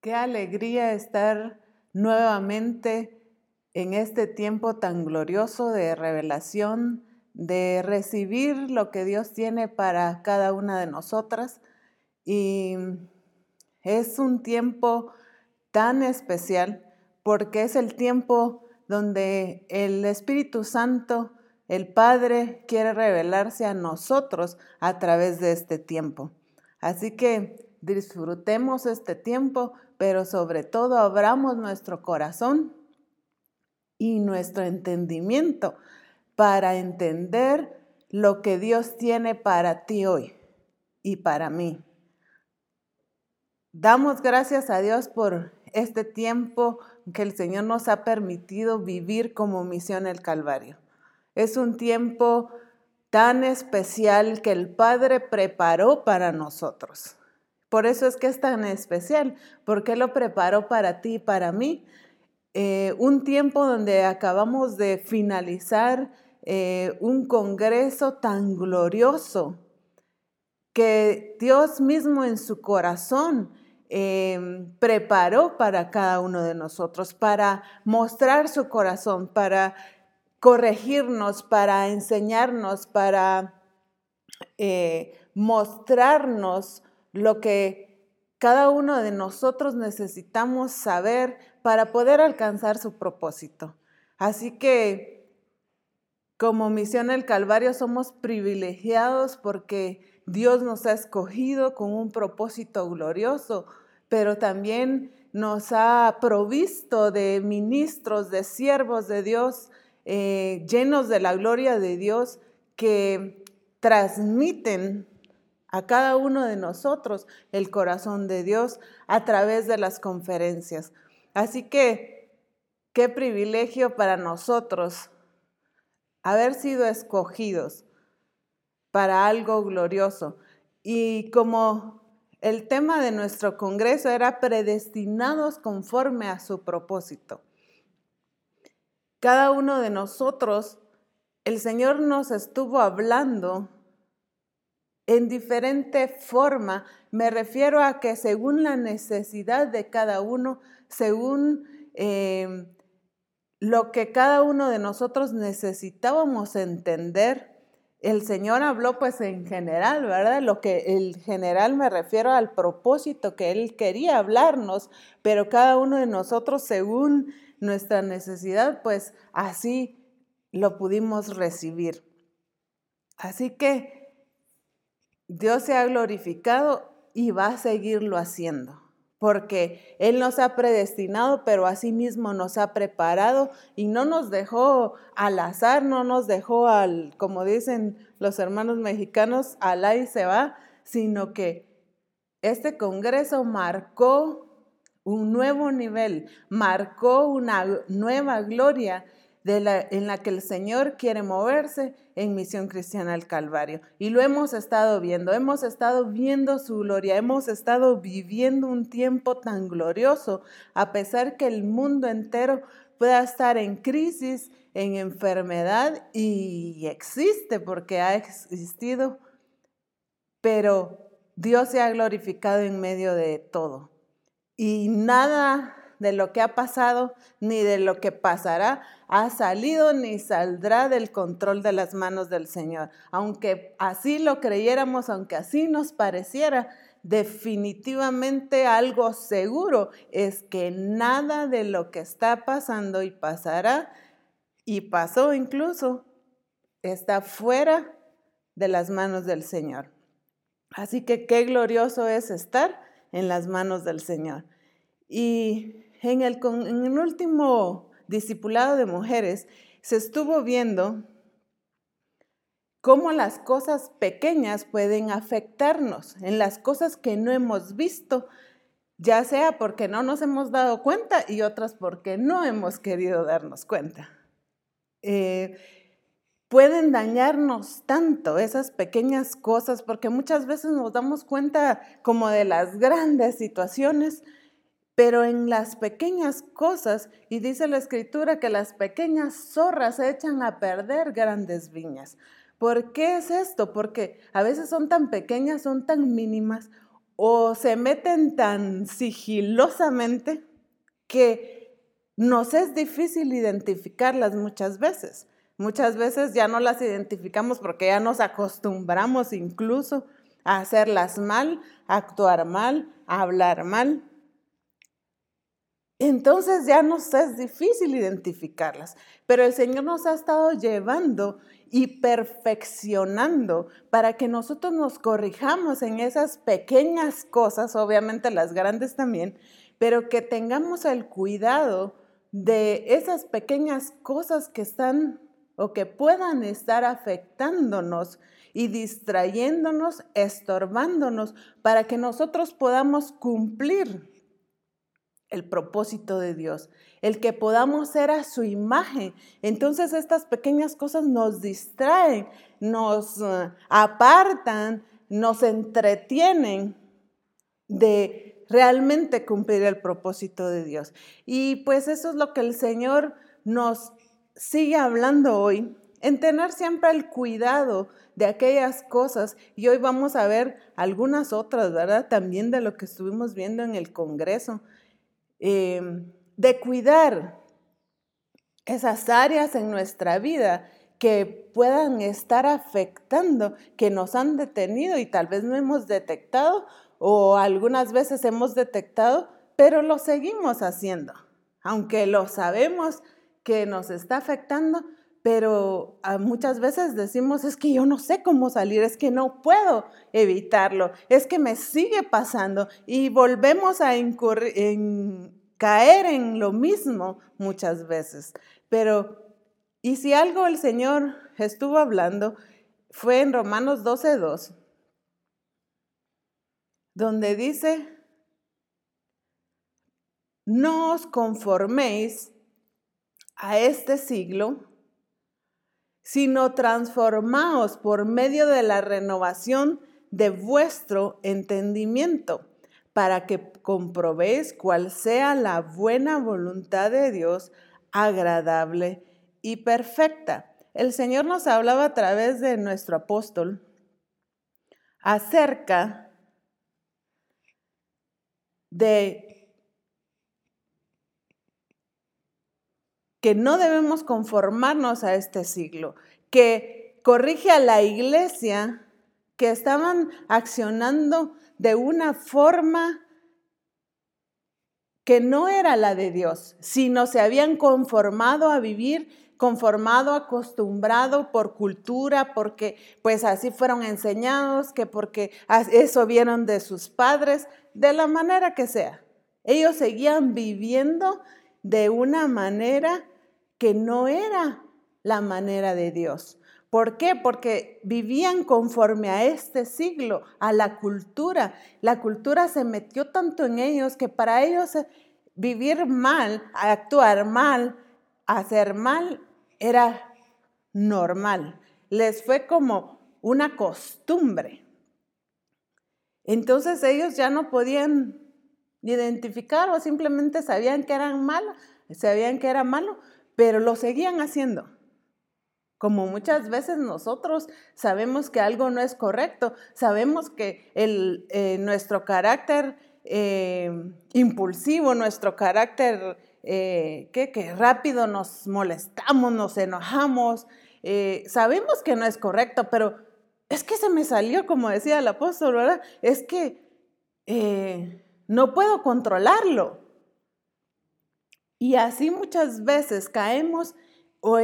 Qué alegría estar nuevamente en este tiempo tan glorioso de revelación, de recibir lo que Dios tiene para cada una de nosotras. Y es un tiempo tan especial porque es el tiempo donde el Espíritu Santo, el Padre, quiere revelarse a nosotros a través de este tiempo. Así que disfrutemos este tiempo, pero sobre todo abramos nuestro corazón y nuestro entendimiento para entender lo que Dios tiene para ti hoy y para mí. Damos gracias a Dios por este tiempo que el Señor nos ha permitido vivir como misión el Calvario. Es un tiempo tan especial que el Padre preparó para nosotros. Por eso es que es tan especial, porque lo preparó para ti y para mí. Eh, un tiempo donde acabamos de finalizar eh, un congreso tan glorioso que Dios mismo en su corazón em, preparó para cada uno de nosotros, para mostrar su corazón, para corregirnos, para enseñarnos, para eh, mostrarnos lo que cada uno de nosotros necesitamos saber para poder alcanzar su propósito. Así que como misión el Calvario somos privilegiados porque Dios nos ha escogido con un propósito glorioso, pero también nos ha provisto de ministros, de siervos de Dios, eh, llenos de la gloria de Dios, que transmiten a cada uno de nosotros el corazón de Dios a través de las conferencias. Así que, qué privilegio para nosotros haber sido escogidos para algo glorioso. Y como el tema de nuestro congreso era predestinados conforme a su propósito. Cada uno de nosotros, el Señor nos estuvo hablando en diferente forma. Me refiero a que según la necesidad de cada uno, según eh, lo que cada uno de nosotros necesitábamos entender, el Señor habló pues en general, ¿verdad? Lo que el general me refiero al propósito que Él quería hablarnos, pero cada uno de nosotros según nuestra necesidad, pues así lo pudimos recibir. Así que Dios se ha glorificado y va a seguirlo haciendo porque Él nos ha predestinado, pero asimismo nos ha preparado y no nos dejó al azar, no nos dejó al, como dicen los hermanos mexicanos, al ahí se va, sino que este Congreso marcó un nuevo nivel, marcó una nueva gloria en la que el Señor quiere moverse en Misión Cristiana al Calvario. Y lo hemos estado viendo, hemos estado viendo su gloria, hemos estado viviendo un tiempo tan glorioso, a pesar que el mundo entero pueda estar en crisis, en enfermedad, y existe porque ha existido, pero Dios se ha glorificado en medio de todo. Y nada de lo que ha pasado ni de lo que pasará ha salido ni saldrá del control de las manos del Señor. Aunque así lo creyéramos, aunque así nos pareciera, definitivamente algo seguro es que nada de lo que está pasando y pasará, y pasó incluso, está fuera de las manos del Señor. Así que qué glorioso es estar en las manos del Señor. Y en el, último discipulado de mujeres se estuvo viendo cómo las cosas pequeñas pueden afectarnos, en las cosas que no hemos visto, ya sea porque no nos hemos dado cuenta y otras porque no hemos querido darnos cuenta. Eh, pueden dañarnos tanto esas pequeñas cosas porque muchas veces nos damos cuenta como de las grandes situaciones, pero en las pequeñas cosas, y dice la escritura que las pequeñas zorras echan a perder grandes viñas. ¿Por qué es esto? Porque a veces son tan pequeñas, son tan mínimas, o se meten tan sigilosamente que nos es difícil identificarlas muchas veces. Muchas veces ya no las identificamos porque ya nos acostumbramos incluso a hacerlas mal, a actuar mal, a hablar mal. Entonces ya nos es difícil identificarlas, pero el Señor nos ha estado llevando y perfeccionando para que nosotros nos corrijamos en esas pequeñas cosas, obviamente las grandes también, pero que tengamos el cuidado de esas pequeñas cosas que están o que puedan estar afectándonos y distrayéndonos, estorbándonos, para que nosotros podamos cumplir el propósito de Dios, el que podamos ser a su imagen. Entonces estas pequeñas cosas nos distraen, nos eh, apartan, nos entretienen de realmente cumplir el propósito de Dios. Y pues eso es lo que el Señor nos sigue hablando hoy, en tener siempre el cuidado de aquellas cosas. Y hoy vamos a ver algunas otras, ¿verdad? También de lo que estuvimos viendo en el Congreso Em, de cuidar esas áreas en nuestra vida que puedan estar afectando, que nos han detenido y tal vez no hemos detectado o algunas veces hemos detectado, pero lo seguimos haciendo, aunque lo sabemos que nos está afectando, pero ah, muchas veces decimos, es que yo no sé cómo salir, es que no puedo evitarlo, es que me sigue pasando y volvemos a caer en lo mismo muchas veces. Pero, y si algo el Señor estuvo hablando, fue en Romanos 12.2, donde dice, no os conforméis a este siglo, sino transformaos por medio de la renovación de vuestro entendimiento, para que comprobéis cuál sea la buena voluntad de Dios, agradable y perfecta. El Señor nos hablaba a través de nuestro apóstol acerca de que no debemos conformarnos a este siglo, que corrige a la iglesia que estaban accionando de una forma que no era la de Dios, sino se habían conformado a vivir conformado, acostumbrado por cultura, porque pues así fueron enseñados, que porque eso vieron de sus padres, de la manera que sea. Ellos seguían viviendo de una manera que no era la manera de Dios. ¿Por qué? Porque vivían conforme a este siglo, a la cultura. La cultura se metió tanto en ellos que para ellos eh, vivir mal, actuar mal, hacer mal, era normal. Les fue como una costumbre. Entonces ellos ya no podían identificar o simplemente sabían que eran malos, sabían que era malo, pero lo seguían haciendo. Como muchas veces nosotros sabemos que algo no es correcto, sabemos que eh, nuestro carácter eh, impulsivo, nuestro carácter eh, que, rápido nos molestamos, nos enojamos, sabemos que no es correcto, pero es que se me salió, como decía el apóstol, ¿verdad? Es que no puedo controlarlo. Y así muchas veces caemos o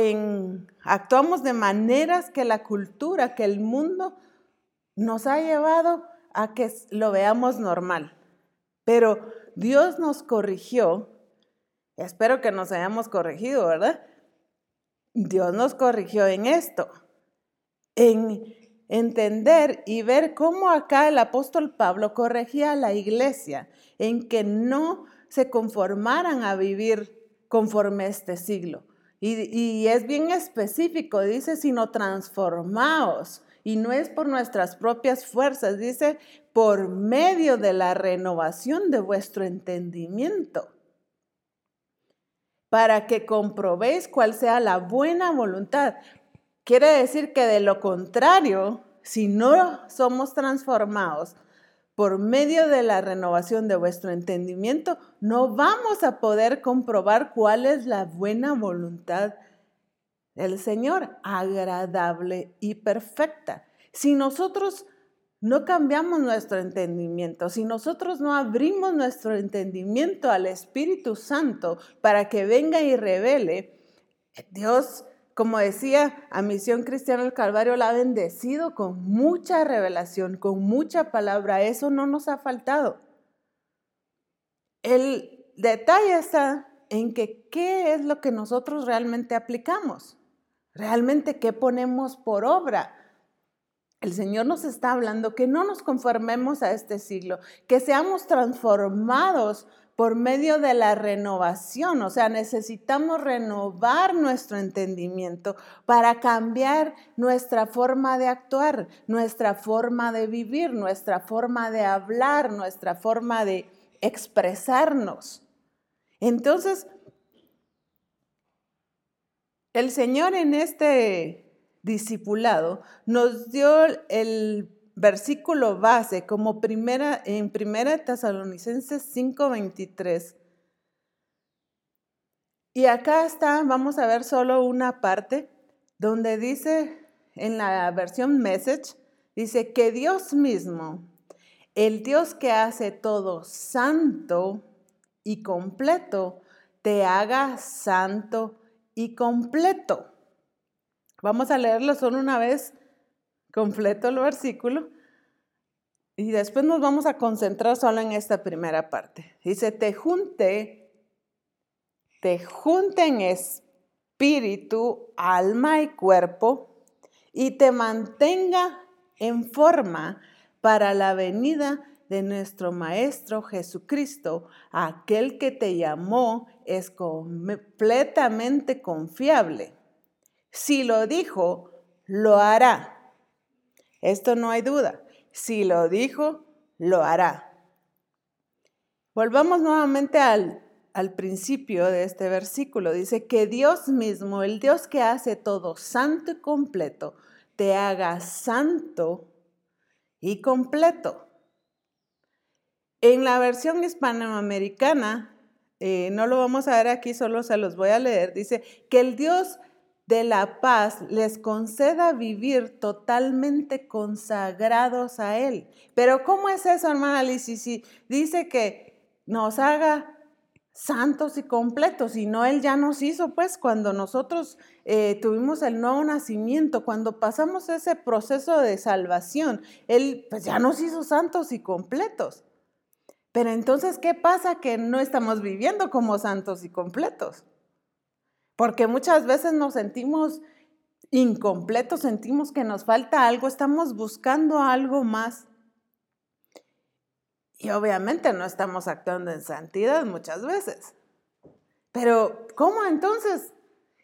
actuamos de maneras que la cultura, que el mundo nos ha llevado a que lo veamos normal. Pero Dios nos corrigió, espero que nos hayamos corregido, ¿verdad? Dios nos corrigió en esto, en entender y ver cómo acá el apóstol Pablo corregía a la iglesia, en que no se conformaran a vivir conforme este siglo. Y, es bien específico, dice, sino transformaos. Y no es por nuestras propias fuerzas, dice, por medio de la renovación de vuestro entendimiento, para que comprobéis cuál sea la buena voluntad. Quiere decir que de lo contrario, si no somos transformados por medio de la renovación de vuestro entendimiento, no vamos a poder comprobar cuál es la buena voluntad del Señor, agradable y perfecta. Si nosotros no cambiamos nuestro entendimiento, si nosotros no abrimos nuestro entendimiento al Espíritu Santo para que venga y revele, Dios, como decía, a Misión Cristiana del Calvario la ha bendecido con mucha revelación, con mucha palabra. Eso no nos ha faltado. El detalle está en que qué es lo que nosotros realmente aplicamos, realmente qué ponemos por obra el Señor nos está hablando que no nos conformemos a este siglo, que seamos transformados por medio de la renovación. O sea, necesitamos renovar nuestro entendimiento para cambiar nuestra forma de actuar, nuestra forma de vivir, nuestra forma de hablar, nuestra forma de expresarnos. Entonces, el Señor en este discipulado, nos dio el versículo base como primera en primera Tesalonicenses 5:23. Y acá está, vamos a ver solo una parte donde dice en la versión message dice que Dios mismo, el Dios que hace todo santo y completo, te haga santo y completo. Vamos a leerlo solo una vez completo el versículo y después nos vamos a concentrar solo en esta primera parte. Dice, te junte, te junte en espíritu, alma y cuerpo y te mantenga en forma para la venida de nuestro Maestro Jesucristo, aquel que te llamó es completamente confiable si lo dijo, lo hará. Esto no hay duda. Si lo dijo, lo hará. Volvamos nuevamente al, al principio de este versículo. Dice que Dios mismo, el Dios que hace todo santo y completo, te haga santo y completo. En la versión hispanoamericana, eh, no lo vamos a ver aquí, solo se los voy a leer, dice que el Dios de la paz les conceda vivir totalmente consagrados a Él. Pero ¿cómo es eso, hermana Alicia? Si dice que nos haga santos y completos, y no Él ya nos hizo, pues cuando nosotros eh, tuvimos el nuevo nacimiento, cuando pasamos ese proceso de salvación, Él pues ya nos hizo santos y completos. Pero entonces, ¿qué pasa? Que no estamos viviendo como santos y completos. Porque muchas veces nos sentimos incompletos, sentimos que nos falta algo, estamos buscando algo más. Y obviamente no estamos actuando en santidad muchas veces. Pero, ¿cómo entonces?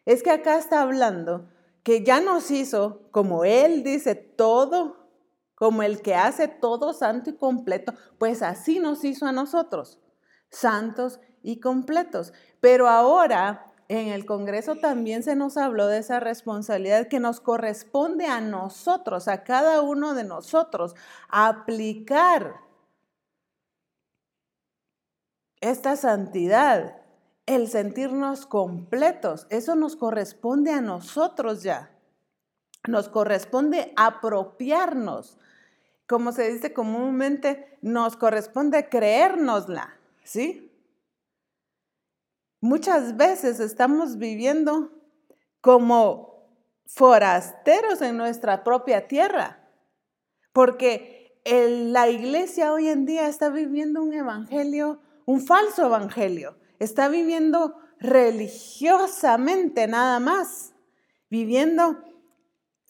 Es que acá está hablando que ya nos hizo, como Él dice, todo, como el que hace todo santo y completo, pues así nos hizo a nosotros, santos y completos. Pero ahora en el Congreso también se nos habló de esa responsabilidad que nos corresponde a nosotros, a cada uno de nosotros, aplicar esta santidad, el sentirnos completos. Eso nos corresponde a nosotros ya. Nos corresponde apropiarnos. Como se dice comúnmente, nos corresponde creérnosla, ¿sí? Muchas veces estamos viviendo como forasteros en nuestra propia tierra, porque la iglesia hoy en día está viviendo un evangelio, un falso evangelio, está viviendo religiosamente nada más, viviendo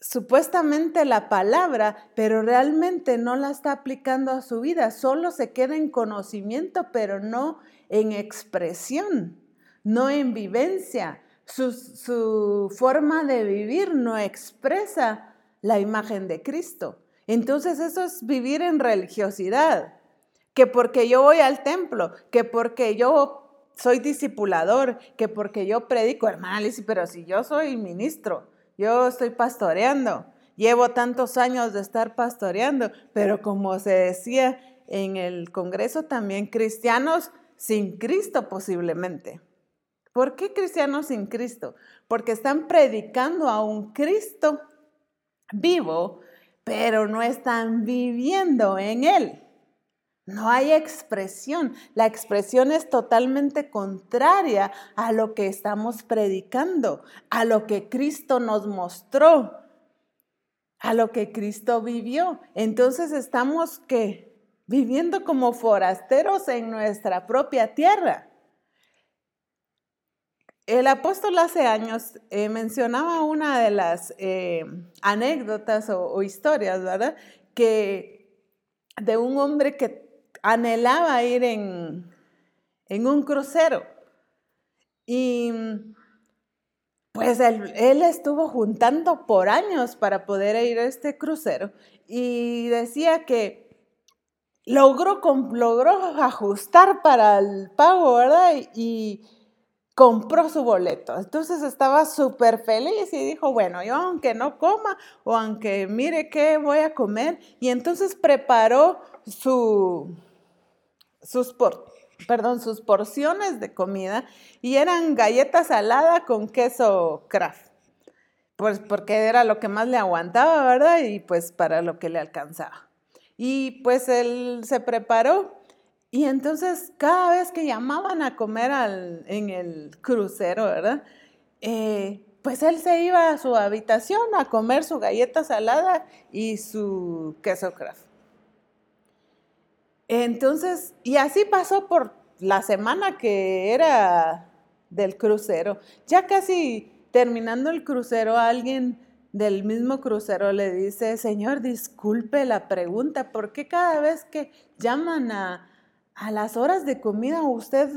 supuestamente la palabra, pero realmente no la está aplicando a su vida, solo se queda en conocimiento, pero no en expresión no en vivencia. Su, forma de vivir no expresa la imagen de Cristo. Entonces eso es vivir en religiosidad. Que porque yo voy al templo, que porque yo soy discipulador, que porque yo predico, hermana pero si yo soy ministro, yo estoy pastoreando, llevo tantos años de estar pastoreando, pero como se decía en el Congreso también cristianos sin Cristo posiblemente. ¿Por qué cristianos sin Cristo? Porque están predicando a un Cristo vivo, pero no están viviendo en Él. No hay expresión. La expresión es totalmente contraria a lo que estamos predicando, a lo que Cristo nos mostró, a lo que Cristo vivió. Entonces estamos que viviendo como forasteros en nuestra propia tierra. El apóstol hace años eh, mencionaba una de las eh, anécdotas o, historias, ¿verdad? Que de un hombre que anhelaba ir en, un crucero. Y pues él, él, estuvo juntando por años para poder ir a este crucero y decía que logró, logró ajustar para el pago, ¿verdad? Y, compró su boleto. Entonces estaba súper feliz y dijo, bueno, yo aunque no coma o aunque mire qué voy a comer, y entonces preparó su, sus, perdón, sus porciones de comida y eran galletas saladas con queso craft. Pues porque era lo que más le aguantaba, ¿verdad? Y pues para lo que le alcanzaba. Y pues él se preparó y entonces cada vez que llamaban a comer en el crucero, ¿verdad? Eh, pues él se iba a su habitación a comer su galleta salada y su queso craft. Entonces, y así pasó por la semana que era del crucero. Ya casi terminando el crucero, alguien del mismo crucero le dice, Señor, disculpe la pregunta, ¿por qué cada vez que llaman a, a las horas de comida usted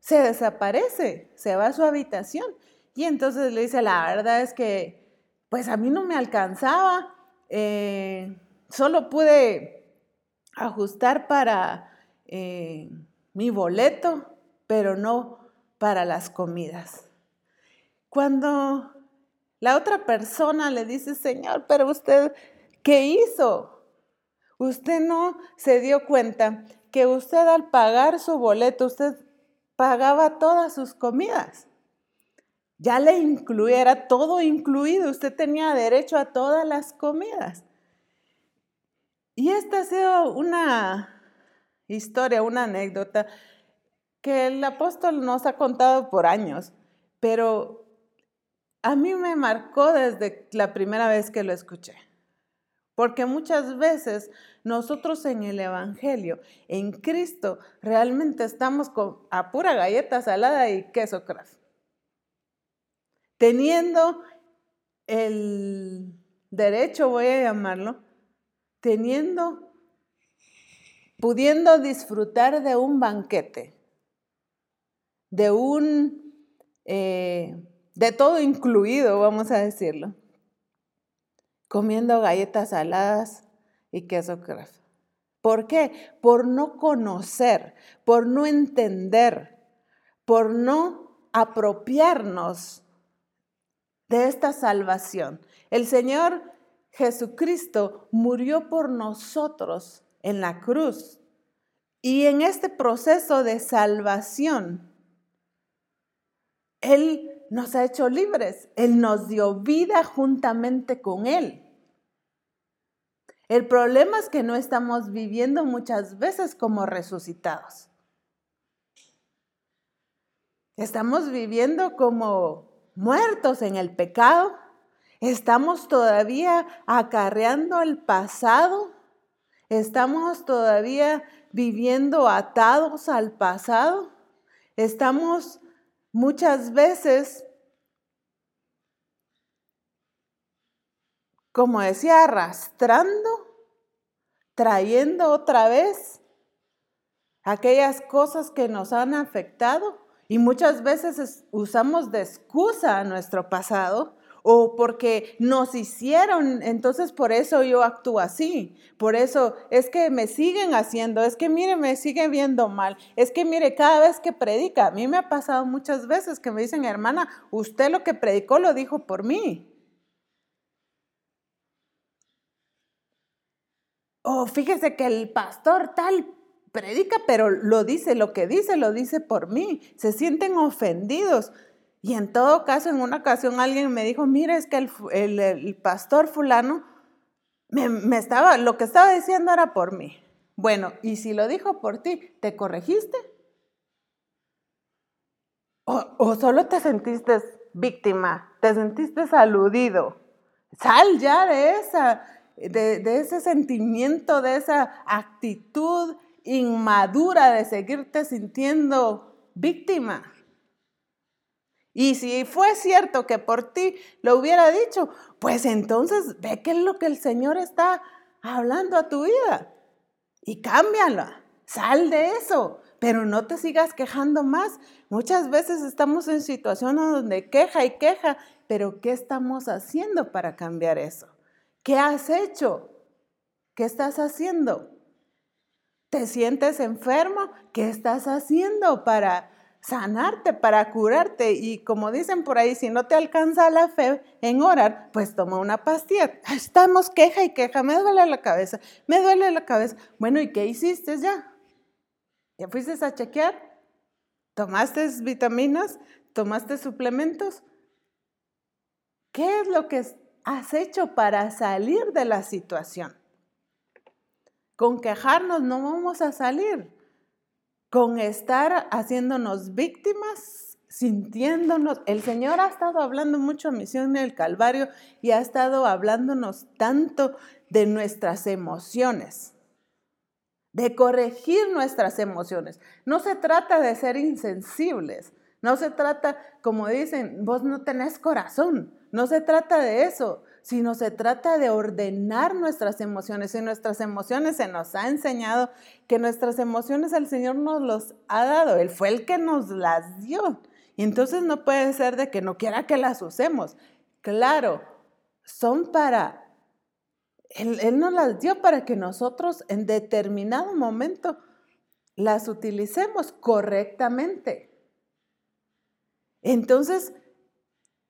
se desaparece, se va a su habitación. Y entonces le dice, la verdad es que, pues a mí no me alcanzaba, eh, solo pude ajustar para eh, mi boleto, pero no para las comidas. Cuando la otra persona le dice, Señor, pero usted, ¿qué hizo? Usted no se dio cuenta que usted al pagar su boleto, usted pagaba todas sus comidas. Ya le incluyera todo incluido, usted tenía derecho a todas las comidas. Y esta ha sido una historia, una anécdota que el apóstol nos ha contado por años, pero a mí me marcó desde la primera vez que lo escuché. Porque muchas veces nosotros en el Evangelio, en Cristo, realmente estamos con, a pura galleta salada y queso craft. Teniendo el derecho, voy a llamarlo, teniendo, pudiendo disfrutar de un banquete, de un, eh, de todo incluido, vamos a decirlo comiendo galletas saladas y queso craft. ¿Por qué? Por no conocer, por no entender, por no apropiarnos de esta salvación. El Señor Jesucristo murió por nosotros en la cruz. Y en este proceso de salvación, Él nos ha hecho libres. Él nos dio vida juntamente con Él. El problema es que no estamos viviendo muchas veces como resucitados. Estamos viviendo como muertos en el pecado. Estamos todavía acarreando el pasado. Estamos todavía viviendo atados al pasado. Estamos Muchas veces, como decía, arrastrando, trayendo otra vez aquellas cosas que nos han afectado y muchas veces usamos de excusa a nuestro pasado o porque nos hicieron, entonces por eso yo actúo así, por eso es que me siguen haciendo, es que mire, me sigue viendo mal, es que mire, cada vez que predica, a mí me ha pasado muchas veces que me dicen, hermana, usted lo que predicó lo dijo por mí. o fíjese que el pastor tal predica, pero lo dice, lo que dice, lo dice por mí. Se sienten ofendidos. Y en todo caso, en una ocasión alguien me dijo, mira, es que el, pastor fulano me, estaba, lo que estaba diciendo era por mí. Bueno, y si lo dijo por ti, ¿te corregiste? ¿O, o solo te sentiste víctima? ¿Te sentiste aludido? Sal ya de esa, de, ese sentimiento, de esa actitud inmadura de seguirte sintiendo víctima. Y si fue cierto que por ti lo hubiera dicho, pues entonces ve qué es lo que el Señor está hablando a tu vida y cámbiala, sal de eso, pero no te sigas quejando más. Muchas veces estamos en situaciones donde queja y queja, pero ¿qué estamos haciendo para cambiar eso? ¿Qué has hecho? ¿Qué estás haciendo? ¿Te sientes enfermo? ¿Qué estás haciendo para sanarte, para curarte? Y como dicen por ahí, si no te alcanza la fe en orar, pues toma una pastilla. Estamos queja y queja, me duele la cabeza, me duele la cabeza. Bueno, ¿y qué hiciste ya? ¿Ya fuiste a chequear? ¿Tomaste vitaminas? ¿Tomaste suplementos? ¿Qué es lo que has hecho para salir de la situación? Con quejarnos no vamos a salir. Con estar haciéndonos víctimas, sintiéndonos. El Señor ha estado hablando mucho a Misión en el Calvario y ha estado hablándonos tanto de nuestras emociones, de corregir nuestras emociones. No se trata de ser insensibles, no se trata, como dicen, vos no tenés corazón. No se trata de eso, sino se trata de ordenar nuestras emociones. Y nuestras emociones se nos ha enseñado que nuestras emociones el Señor nos los ha dado. Él fue el que nos las dio. Y entonces no puede ser de que no quiera que las usemos. Claro, son para... Él, él nos las dio para que nosotros en determinado momento las utilicemos correctamente. Entonces,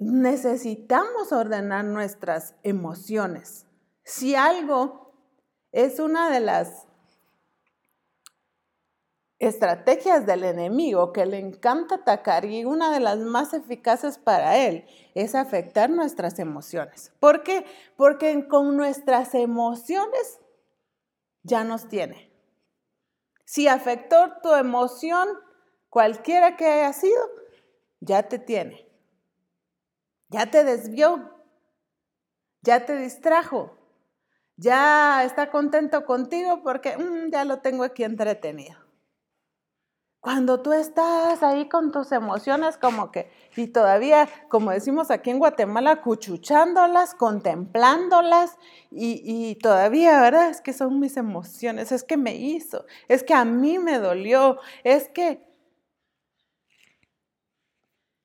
necesitamos ordenar nuestras emociones. Si algo es una de las estrategias del enemigo que le encanta atacar y una de las más eficaces para él es afectar nuestras emociones. ¿Por qué? Porque con nuestras emociones ya nos tiene. Si afectó tu emoción, cualquiera que haya sido, ya te tiene ya te desvió, ya te distrajo, ya está contento contigo porque mm, ya lo tengo aquí entretenido. Cuando tú estás ahí con tus emociones como que, y todavía, como decimos aquí en Guatemala, cuchuchándolas, contemplándolas, y, y, todavía, ¿verdad? Es que son mis emociones, es que me hizo, es que a mí me dolió, es que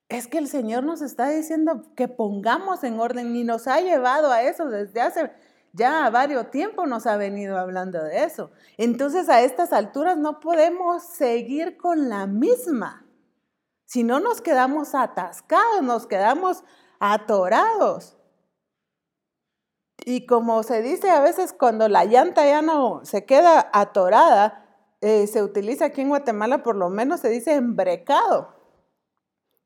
es que el Señor nos está diciendo que pongamos en orden y nos ha llevado a eso desde hace ya varios tiempos nos ha venido hablando de eso. Entonces a estas alturas no podemos seguir con la misma. Si no nos quedamos atascados, nos quedamos atorados. Y como se dice a veces cuando la llanta ya no se queda atorada, eh, se utiliza aquí en Guatemala por lo menos se dice embrecado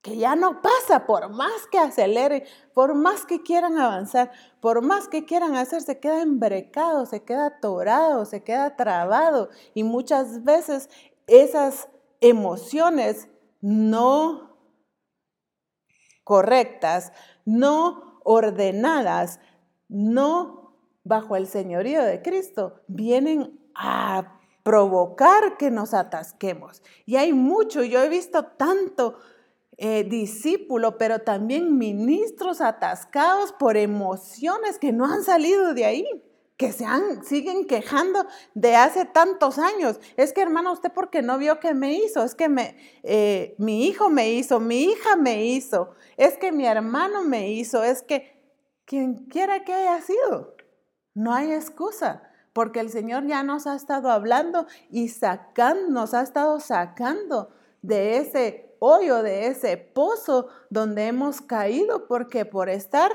que ya no pasa, por más que acelere, por más que quieran avanzar, por más que quieran hacer, se queda embrecado, se queda atorado, se queda trabado. Y muchas veces esas emociones no correctas, no ordenadas, no bajo el señorío de Cristo, vienen a provocar que nos atasquemos. Y hay mucho, yo he visto tanto eh, discípulo, pero también ministros atascados por emociones que no han salido de ahí que se han, siguen quejando de hace tantos años. Es que hermano, usted porque no vio que me hizo, es que me, eh, mi hijo me hizo, mi hija me hizo, es que mi hermano me hizo, es que quien quiera que haya sido, no hay excusa, porque el Señor ya nos ha estado hablando y sacando, nos ha estado sacando de ese hoyo, de ese pozo donde hemos caído, porque por estar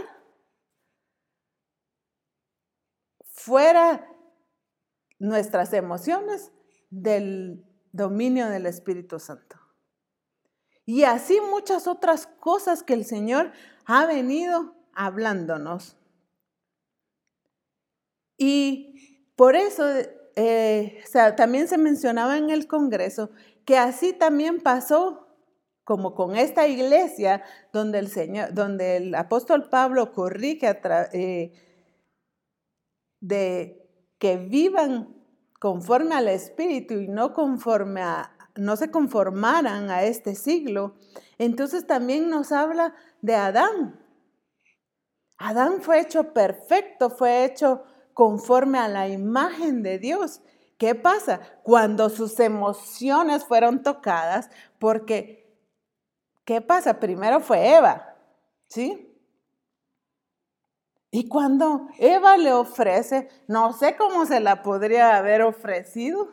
fuera nuestras emociones del dominio del Espíritu Santo. Y así muchas otras cosas que el Señor ha venido hablándonos. Y por eso eh, también se mencionaba en el Congreso que así también pasó como con esta iglesia donde el Señor, donde el apóstol Pablo corrige eh, de que vivan conforme al Espíritu y no conforme a, no se conformaran a este siglo, entonces también nos habla de Adán. Adán fue hecho perfecto, fue hecho conforme a la imagen de Dios. ¿Qué pasa? Cuando sus emociones fueron tocadas, porque, ¿qué pasa? Primero fue Eva, ¿sí? Y cuando Eva le ofrece, no sé cómo se la podría haber ofrecido,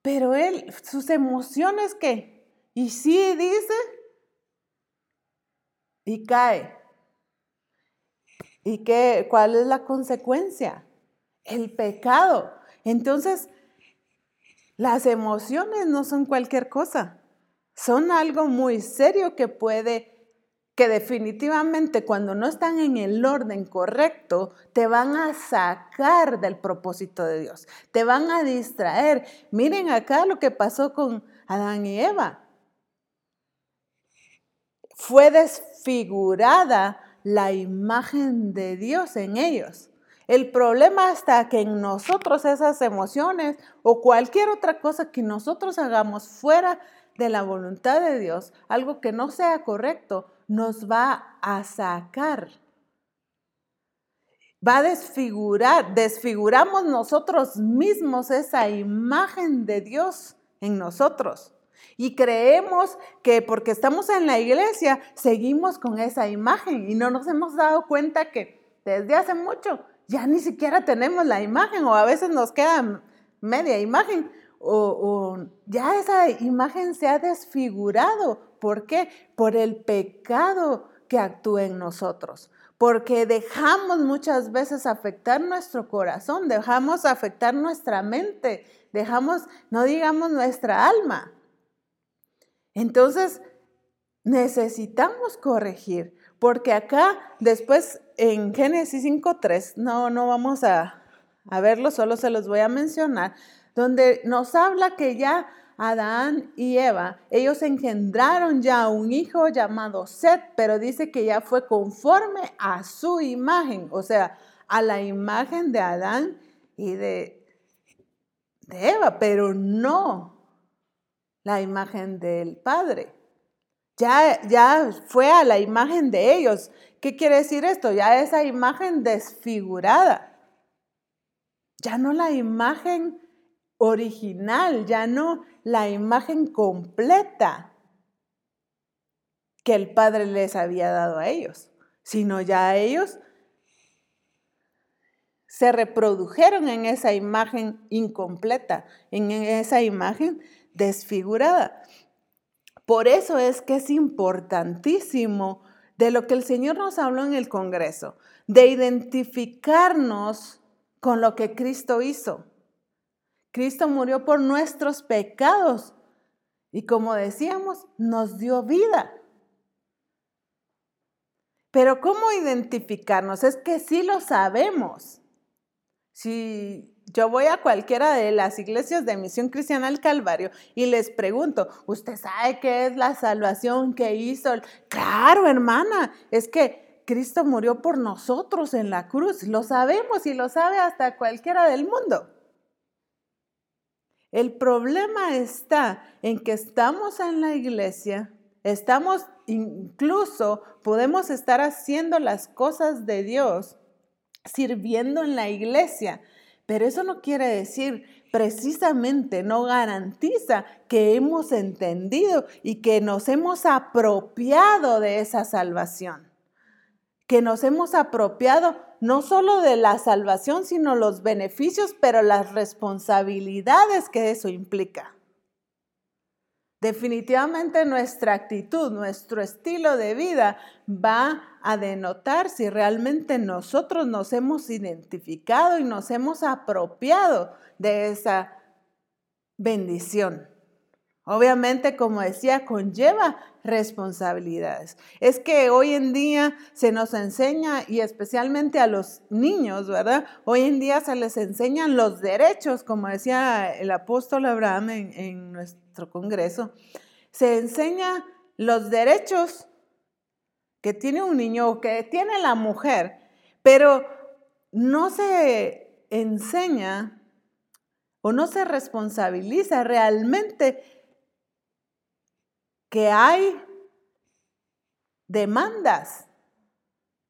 pero él, sus emociones que, y sí dice, y cae. ¿Y qué, cuál es la consecuencia? El pecado. Entonces, las emociones no son cualquier cosa, son algo muy serio que puede, que definitivamente cuando no están en el orden correcto, te van a sacar del propósito de Dios, te van a distraer. Miren acá lo que pasó con Adán y Eva. Fue desfigurada la imagen de Dios en ellos. El problema está que en nosotros esas emociones o cualquier otra cosa que nosotros hagamos fuera de la voluntad de Dios, algo que no sea correcto, nos va a sacar. Va a desfigurar, desfiguramos nosotros mismos esa imagen de Dios en nosotros. Y creemos que porque estamos en la iglesia, seguimos con esa imagen y no nos hemos dado cuenta que desde hace mucho ya ni siquiera tenemos la imagen o a veces nos queda media imagen o, ya esa imagen se ha desfigurado. ¿Por qué? Por el pecado que actúa en nosotros. Porque dejamos muchas veces afectar nuestro corazón, dejamos afectar nuestra mente, dejamos, no digamos nuestra alma. Entonces, necesitamos corregir, porque acá después en Génesis 5.3, no, no vamos a, a verlo, solo se los voy a mencionar, donde nos habla que ya Adán y Eva, ellos engendraron ya un hijo llamado Seth, pero dice que ya fue conforme a su imagen, o sea, a la imagen de Adán y de, de Eva, pero no la imagen del Padre. Ya, ya fue a la imagen de ellos. ¿Qué quiere decir esto? Ya esa imagen desfigurada. Ya no la imagen original, ya no la imagen completa que el Padre les había dado a ellos, sino ya ellos se reprodujeron en esa imagen incompleta, en esa imagen desfigurada. Por eso es que es importantísimo de lo que el Señor nos habló en el Congreso, de identificarnos con lo que Cristo hizo. Cristo murió por nuestros pecados y como decíamos, nos dio vida. Pero ¿cómo identificarnos? Es que sí lo sabemos. Si yo voy a cualquiera de las iglesias de Misión Cristiana al Calvario y les pregunto, ¿usted sabe qué es la salvación que hizo? Claro, hermana, es que Cristo murió por nosotros en la cruz. Lo sabemos y lo sabe hasta cualquiera del mundo. El problema está en que estamos en la iglesia, estamos incluso, podemos estar haciendo las cosas de Dios, sirviendo en la iglesia, pero eso no quiere decir precisamente, no garantiza que hemos entendido y que nos hemos apropiado de esa salvación. Que nos hemos apropiado no solo de la salvación, sino los beneficios, pero las responsabilidades que eso implica. Definitivamente nuestra actitud, nuestro estilo de vida va a denotar si realmente nosotros nos hemos identificado y nos hemos apropiado de esa bendición. Obviamente, como decía, conlleva responsabilidades. Es que hoy en día se nos enseña, y especialmente a los niños, ¿verdad? Hoy en día se les enseñan los derechos, como decía el apóstol Abraham en, nuestro congreso. Se enseña los derechos que tiene un niño o que tiene la mujer, pero no se enseña o no se responsabiliza realmente que hay demandas,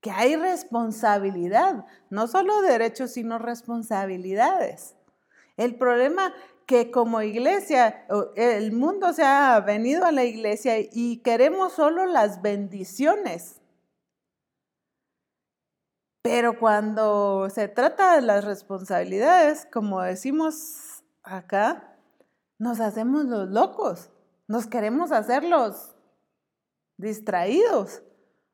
que hay responsabilidad, no solo derechos, sino responsabilidades. El problema que como iglesia, el mundo se ha venido a la iglesia y queremos solo las bendiciones. Pero cuando se trata de las responsabilidades, como decimos acá, nos hacemos los locos. Nos queremos hacerlos distraídos.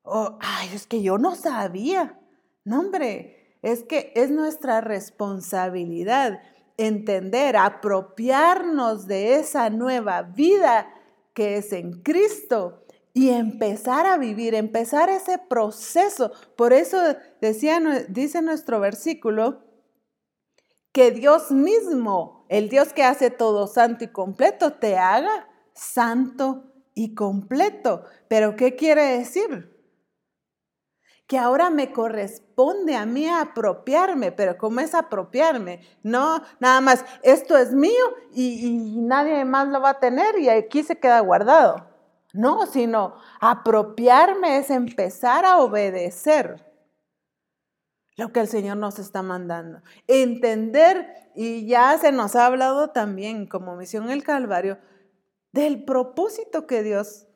O, ay, es que yo no sabía. No, hombre, es que es nuestra responsabilidad entender, apropiarnos de esa nueva vida que es en Cristo y empezar a vivir, empezar ese proceso. Por eso decía, dice nuestro versículo, que Dios mismo, el Dios que hace todo santo y completo, te haga santo y completo. Pero ¿qué quiere decir? Que ahora me corresponde a mí apropiarme, pero ¿cómo es apropiarme? No, nada más, esto es mío y, nadie más lo va a tener y aquí se queda guardado. No, sino apropiarme es empezar a obedecer lo que el Señor nos está mandando. Entender, y ya se nos ha hablado también como misión el Calvario, del propósito que Dios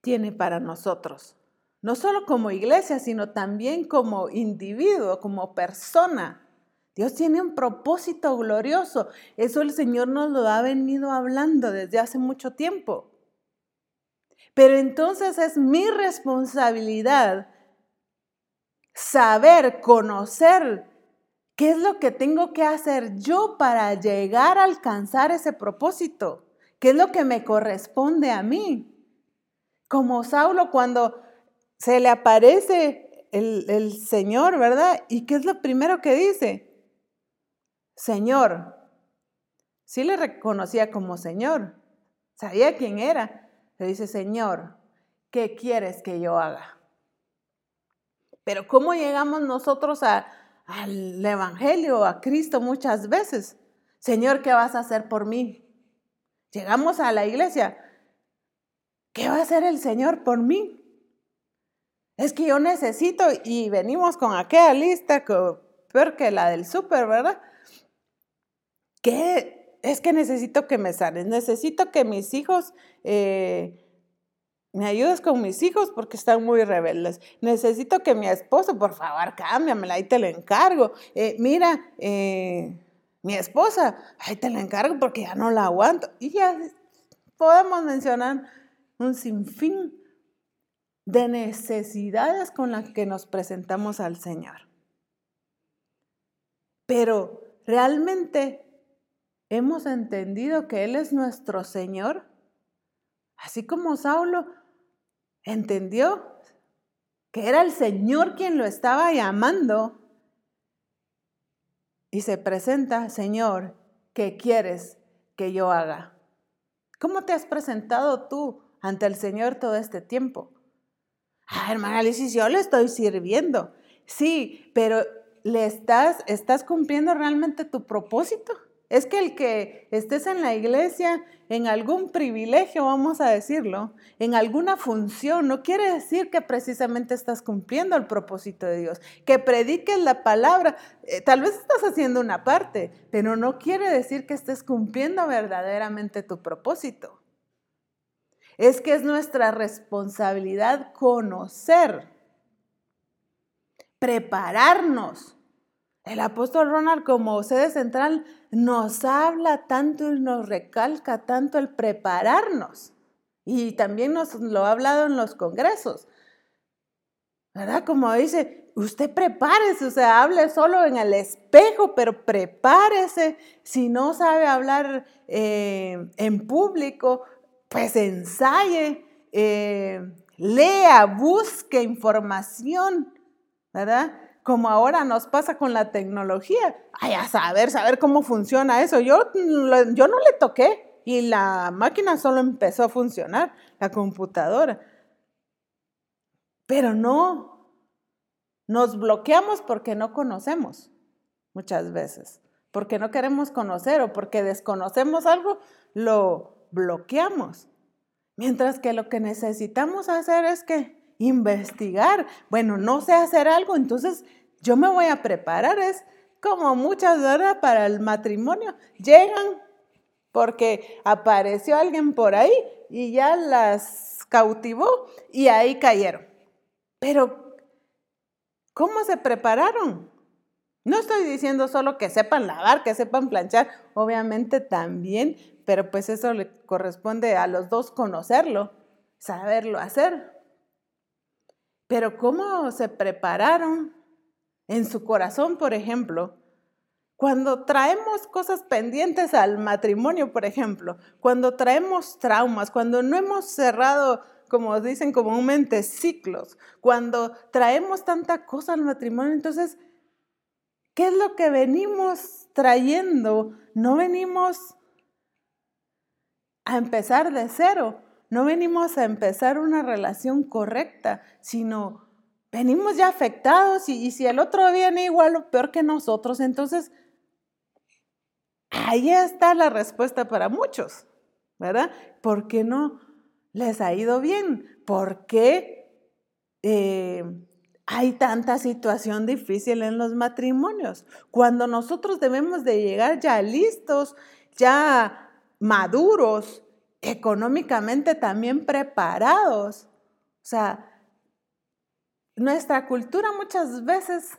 tiene para nosotros. No solo como iglesia, sino también como individuo, como persona. Dios tiene un propósito glorioso. Eso el Señor nos lo ha venido hablando desde hace mucho tiempo. Pero entonces es mi responsabilidad saber, conocer qué es lo que tengo que hacer yo para llegar a alcanzar ese propósito. ¿Qué es lo que me corresponde a mí? Como Saulo cuando se le aparece el, Señor, ¿verdad? ¿Y qué es lo primero que dice? Señor. Sí le reconocía como Señor. Sabía quién era. Le dice, Señor, ¿qué quieres que yo haga? Pero ¿cómo llegamos nosotros al Evangelio, a Cristo muchas veces? Señor, ¿qué vas a hacer por mí? Llegamos a la iglesia. ¿Qué va a hacer el Señor por mí? Es que yo necesito, y venimos con aquella lista peor que la del súper, ¿verdad? ¿Qué? Es que necesito que me sanes, necesito que mis hijos eh, me ayudes con mis hijos porque están muy rebeldes. Necesito que mi esposo, por favor, cámbiamela, ahí te lo encargo. Eh, mira, eh, mi esposa, ahí te la encargo porque ya no la aguanto. Y ya podemos mencionar un sinfín de necesidades con las que nos presentamos al Señor. Pero realmente hemos entendido que Él es nuestro Señor, así como Saulo entendió que era el Señor quien lo estaba llamando y se presenta, Señor, ¿qué quieres que yo haga? ¿Cómo te has presentado tú ante el Señor todo este tiempo? Ah, hermana Alicia, yo le estoy sirviendo. Sí, pero ¿le estás, estás cumpliendo realmente tu propósito? Es que el que estés en la iglesia, en algún privilegio, vamos a decirlo, en alguna función, no quiere decir que precisamente estás cumpliendo el propósito de Dios. Que prediques la palabra, eh, tal vez estás haciendo una parte, pero no quiere decir que estés cumpliendo verdaderamente tu propósito. Es que es nuestra responsabilidad conocer, prepararnos El apóstol Ronald como sede central nos habla tanto y nos recalca tanto el prepararnos. Y también nos lo ha hablado en los congresos. ¿Verdad? Como dice, usted prepárese, o sea, hable solo en el espejo, pero prepárese. Si no sabe hablar eh, en público, pues ensaye, eh, lea, busque información, ¿verdad? Como ahora nos pasa con la tecnología. A saber, saber cómo funciona eso. Yo, yo no le toqué y la máquina solo empezó a funcionar, la computadora. Pero no, nos bloqueamos porque no conocemos muchas veces, porque no queremos conocer o porque desconocemos algo, lo bloqueamos. Mientras que lo que necesitamos hacer es que investigar. Bueno, no sé hacer algo, entonces yo me voy a preparar. Es como muchas horas para el matrimonio. Llegan porque apareció alguien por ahí y ya las cautivó y ahí cayeron. Pero, ¿cómo se prepararon? No estoy diciendo solo que sepan lavar, que sepan planchar, obviamente también, pero pues eso le corresponde a los dos conocerlo, saberlo hacer. Pero ¿cómo se prepararon en su corazón, por ejemplo? Cuando traemos cosas pendientes al matrimonio, por ejemplo, cuando traemos traumas, cuando no hemos cerrado como dicen comúnmente, ciclos. Cuando traemos tanta cosa al matrimonio, entonces, ¿qué es lo que venimos trayendo? No venimos a empezar de cero, no venimos a empezar una relación correcta, sino venimos ya afectados y, si el otro viene igual o peor que nosotros, entonces ahí está la respuesta para muchos, ¿verdad? ¿Por qué no les ha ido bien. ¿Por qué eh, hay tanta situación difícil en los matrimonios? Cuando nosotros debemos de llegar ya listos, ya maduros, económicamente también preparados. O sea, nuestra cultura muchas veces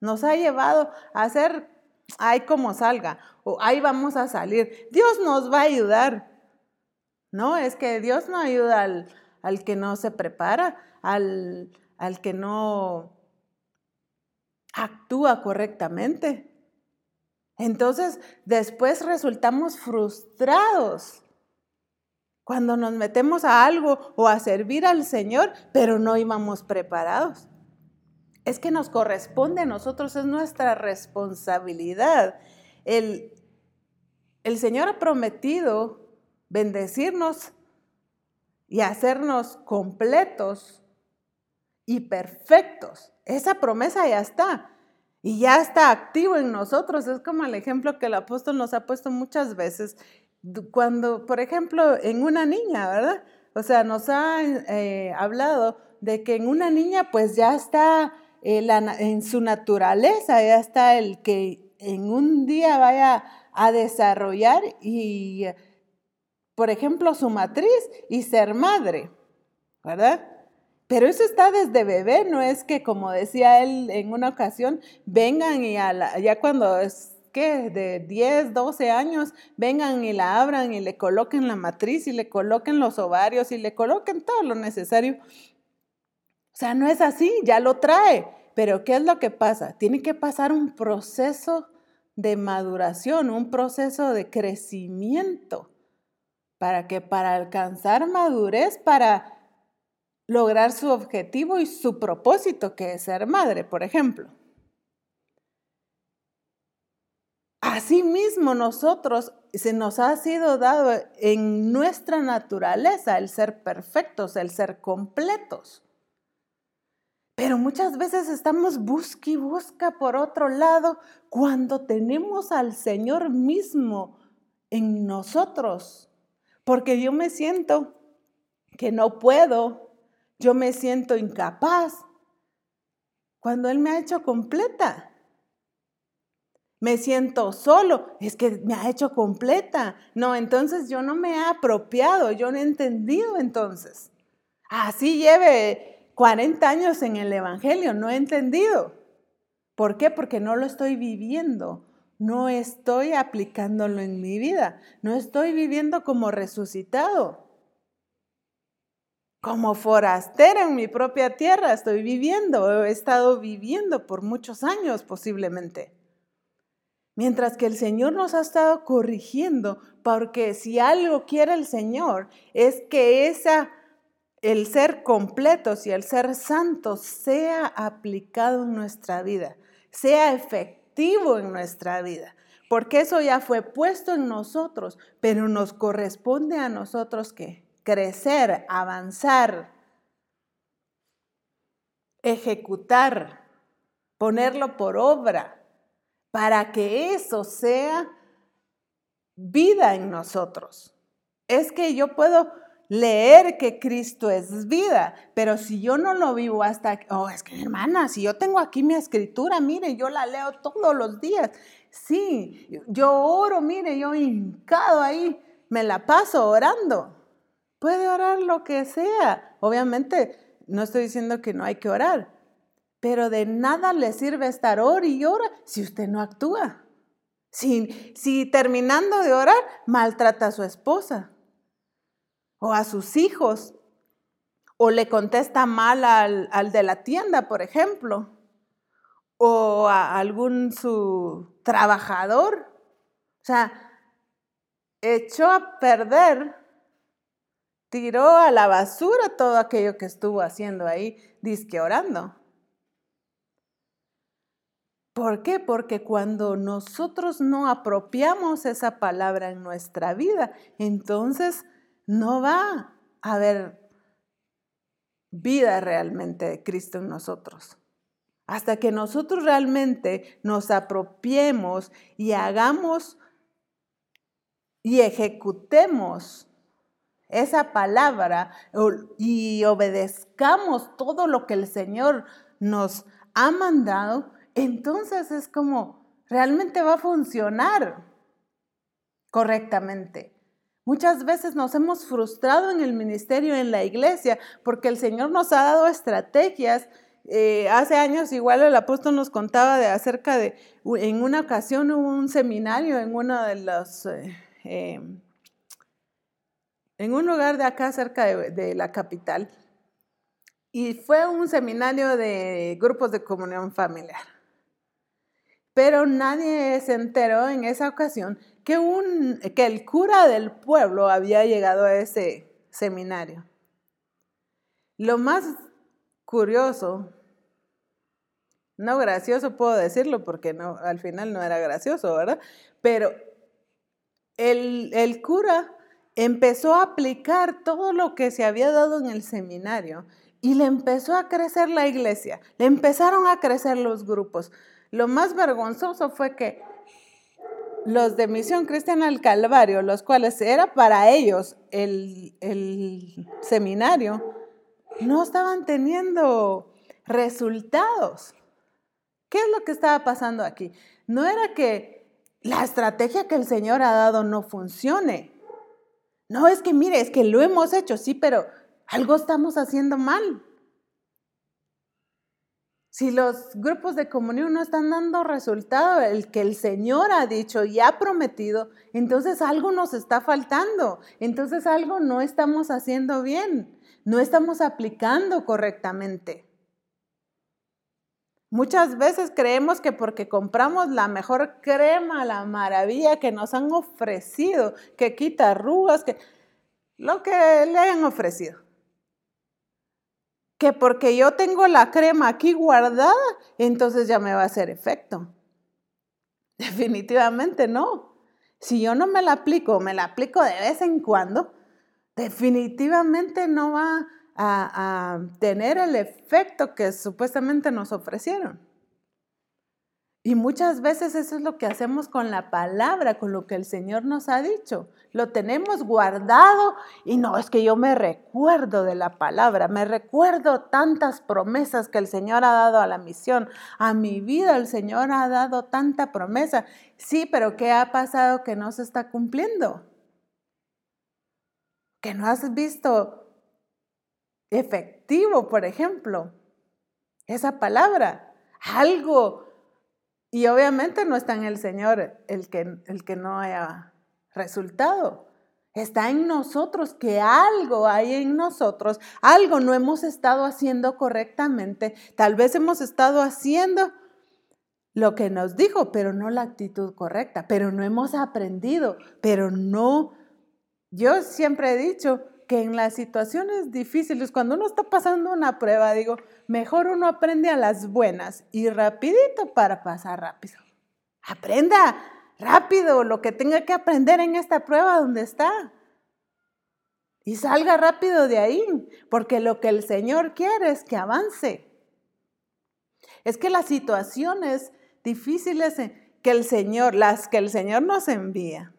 nos ha llevado a hacer, ahí como salga, o ahí vamos a salir. Dios nos va a ayudar, no, es que Dios no ayuda al, que no se prepara, al, al que no actúa correctamente. Entonces, después resultamos frustrados cuando nos metemos a algo o a servir al Señor, pero no íbamos preparados. Es que nos corresponde a nosotros, es nuestra responsabilidad. El, el Señor ha prometido bendecirnos y hacernos completos y perfectos. Esa promesa ya está y ya está activo en nosotros. Es como el ejemplo que el apóstol nos ha puesto muchas veces. Cuando, por ejemplo, en una niña, ¿verdad? O sea, nos ha eh, hablado de que en una niña pues ya está eh, en su naturaleza, ya está el que en un día vaya a desarrollar y por ejemplo, su matriz y ser madre, ¿verdad? Pero eso está desde bebé, no es que como decía él en una ocasión, vengan y ya cuando es que de 10, 12 años, vengan y la abran y le coloquen la matriz y le coloquen los ovarios y le coloquen todo lo necesario. O sea, no es así, ya lo trae. Pero ¿qué es lo que pasa? Tiene que pasar un proceso de maduración, un proceso de crecimiento para que para alcanzar madurez, para lograr su objetivo y su propósito, que es ser madre, por ejemplo. Asimismo, nosotros se nos ha sido dado en nuestra naturaleza el ser perfectos, el ser completos. Pero muchas veces estamos busca y busca por otro lado cuando tenemos al Señor mismo en nosotros porque yo me siento que no puedo, yo me siento incapaz, cuando Él me ha hecho completa. Me siento solo, es que me ha hecho completa. No, entonces yo no me he apropiado, yo no he entendido entonces. Así lleve 40 años en el Evangelio, no he entendido. ¿Por qué? Porque no lo estoy viviendo, no estoy aplicándolo en mi vida, no estoy viviendo como resucitado. Como forastera en mi propia tierra estoy viviendo, he estado viviendo por muchos años posiblemente. Mientras que el Señor nos ha estado corrigiendo, porque si algo quiere el Señor es que esa el ser completos y el ser santos sea aplicado en nuestra vida, sea efectivo en nuestra vida, porque eso ya fue puesto en nosotros, pero nos corresponde a nosotros que crecer, avanzar, ejecutar, ponerlo por obra, para que eso sea vida en nosotros. Es que yo puedo leer que Cristo es vida, pero si yo no lo vivo hasta, oh, es que hermana, si yo tengo aquí mi escritura, mire, yo la leo todos los días. Sí, yo oro, mire, yo hincado ahí, me la paso orando. Puede orar lo que sea. Obviamente, no estoy diciendo que no hay que orar, pero de nada le sirve estar ora y ora si usted no actúa. Si, si terminando de orar maltrata a su esposa, o a sus hijos, o le contesta mal al, de la tienda, por ejemplo, o a algún su trabajador. O sea, echó a perder, tiró a la basura todo aquello que estuvo haciendo ahí, disque orando. ¿Por qué? Porque cuando nosotros no apropiamos esa palabra en nuestra vida, entonces no va a haber vida realmente de Cristo en nosotros. Hasta que nosotros realmente nos apropiemos y hagamos y ejecutemos esa palabra y obedezcamos todo lo que el Señor nos ha mandado, entonces es como realmente va a funcionar correctamente. Muchas veces nos hemos frustrado en el ministerio, en la iglesia, porque el Señor nos ha dado estrategias. Eh, hace años igual el apóstol nos contaba de acerca de, en una ocasión hubo un seminario en uno de los, eh, em, en un lugar de acá cerca de la capital, y fue un seminario de grupos de comunión familiar. Pero nadie se enteró en esa ocasión que, un, que el cura del pueblo había llegado a ese seminario. Lo más curioso, no gracioso puedo decirlo porque al final no era gracioso, ¿verdad? Pero el, el cura empezó a aplicar todo lo que se había dado en el seminario y le empezó a crecer la iglesia, le empezaron a crecer los grupos. Lo más vergonzoso fue que los de Misión Cristiana del Calvario, los cuales era para ellos el, el seminario, no estaban teniendo resultados. ¿Qué es lo que estaba pasando aquí? No era que la estrategia que el Señor ha dado no funcione. No es que, mire, es que lo hemos hecho, sí, pero algo estamos haciendo mal. Si los grupos de comunión no están dando resultado, el que el Señor ha dicho y ha prometido, entonces algo nos está faltando, entonces algo no estamos haciendo bien, no estamos aplicando correctamente. Muchas veces creemos que porque compramos la mejor crema, la maravilla que nos han ofrecido, que quita arrugas, que lo que le hayan ofrecido que porque yo tengo la crema aquí guardada, entonces ya me va a hacer efecto. Definitivamente no. Si yo no me la aplico, me la aplico de vez en cuando, definitivamente no va a, a tener el efecto que supuestamente nos ofrecieron. Y muchas veces eso es lo que hacemos con la palabra, con lo que el Señor nos ha dicho. Lo tenemos guardado y no es que yo me recuerdo de la palabra, me recuerdo tantas promesas que el Señor ha dado a la misión. A mi vida el Señor ha dado tanta promesa. Sí, pero ¿qué ha pasado que no se está cumpliendo? Que no has visto efectivo, por ejemplo, esa palabra. Algo Y obviamente no está en el Señor el que, el que no haya resultado. Está en nosotros, que algo hay en nosotros, algo no hemos estado haciendo correctamente. Tal vez hemos estado haciendo lo que nos dijo, pero no la actitud correcta, pero no hemos aprendido, pero no. Yo siempre he dicho que en las situaciones difíciles, cuando uno está pasando una prueba, digo, mejor uno aprende a las buenas y rapidito para pasar rápido. Aprenda rápido lo que tenga que aprender en esta prueba donde está. Y salga rápido de ahí, porque lo que el Señor quiere es que avance. Es que las situaciones difíciles que el Señor, las que el Señor nos envía,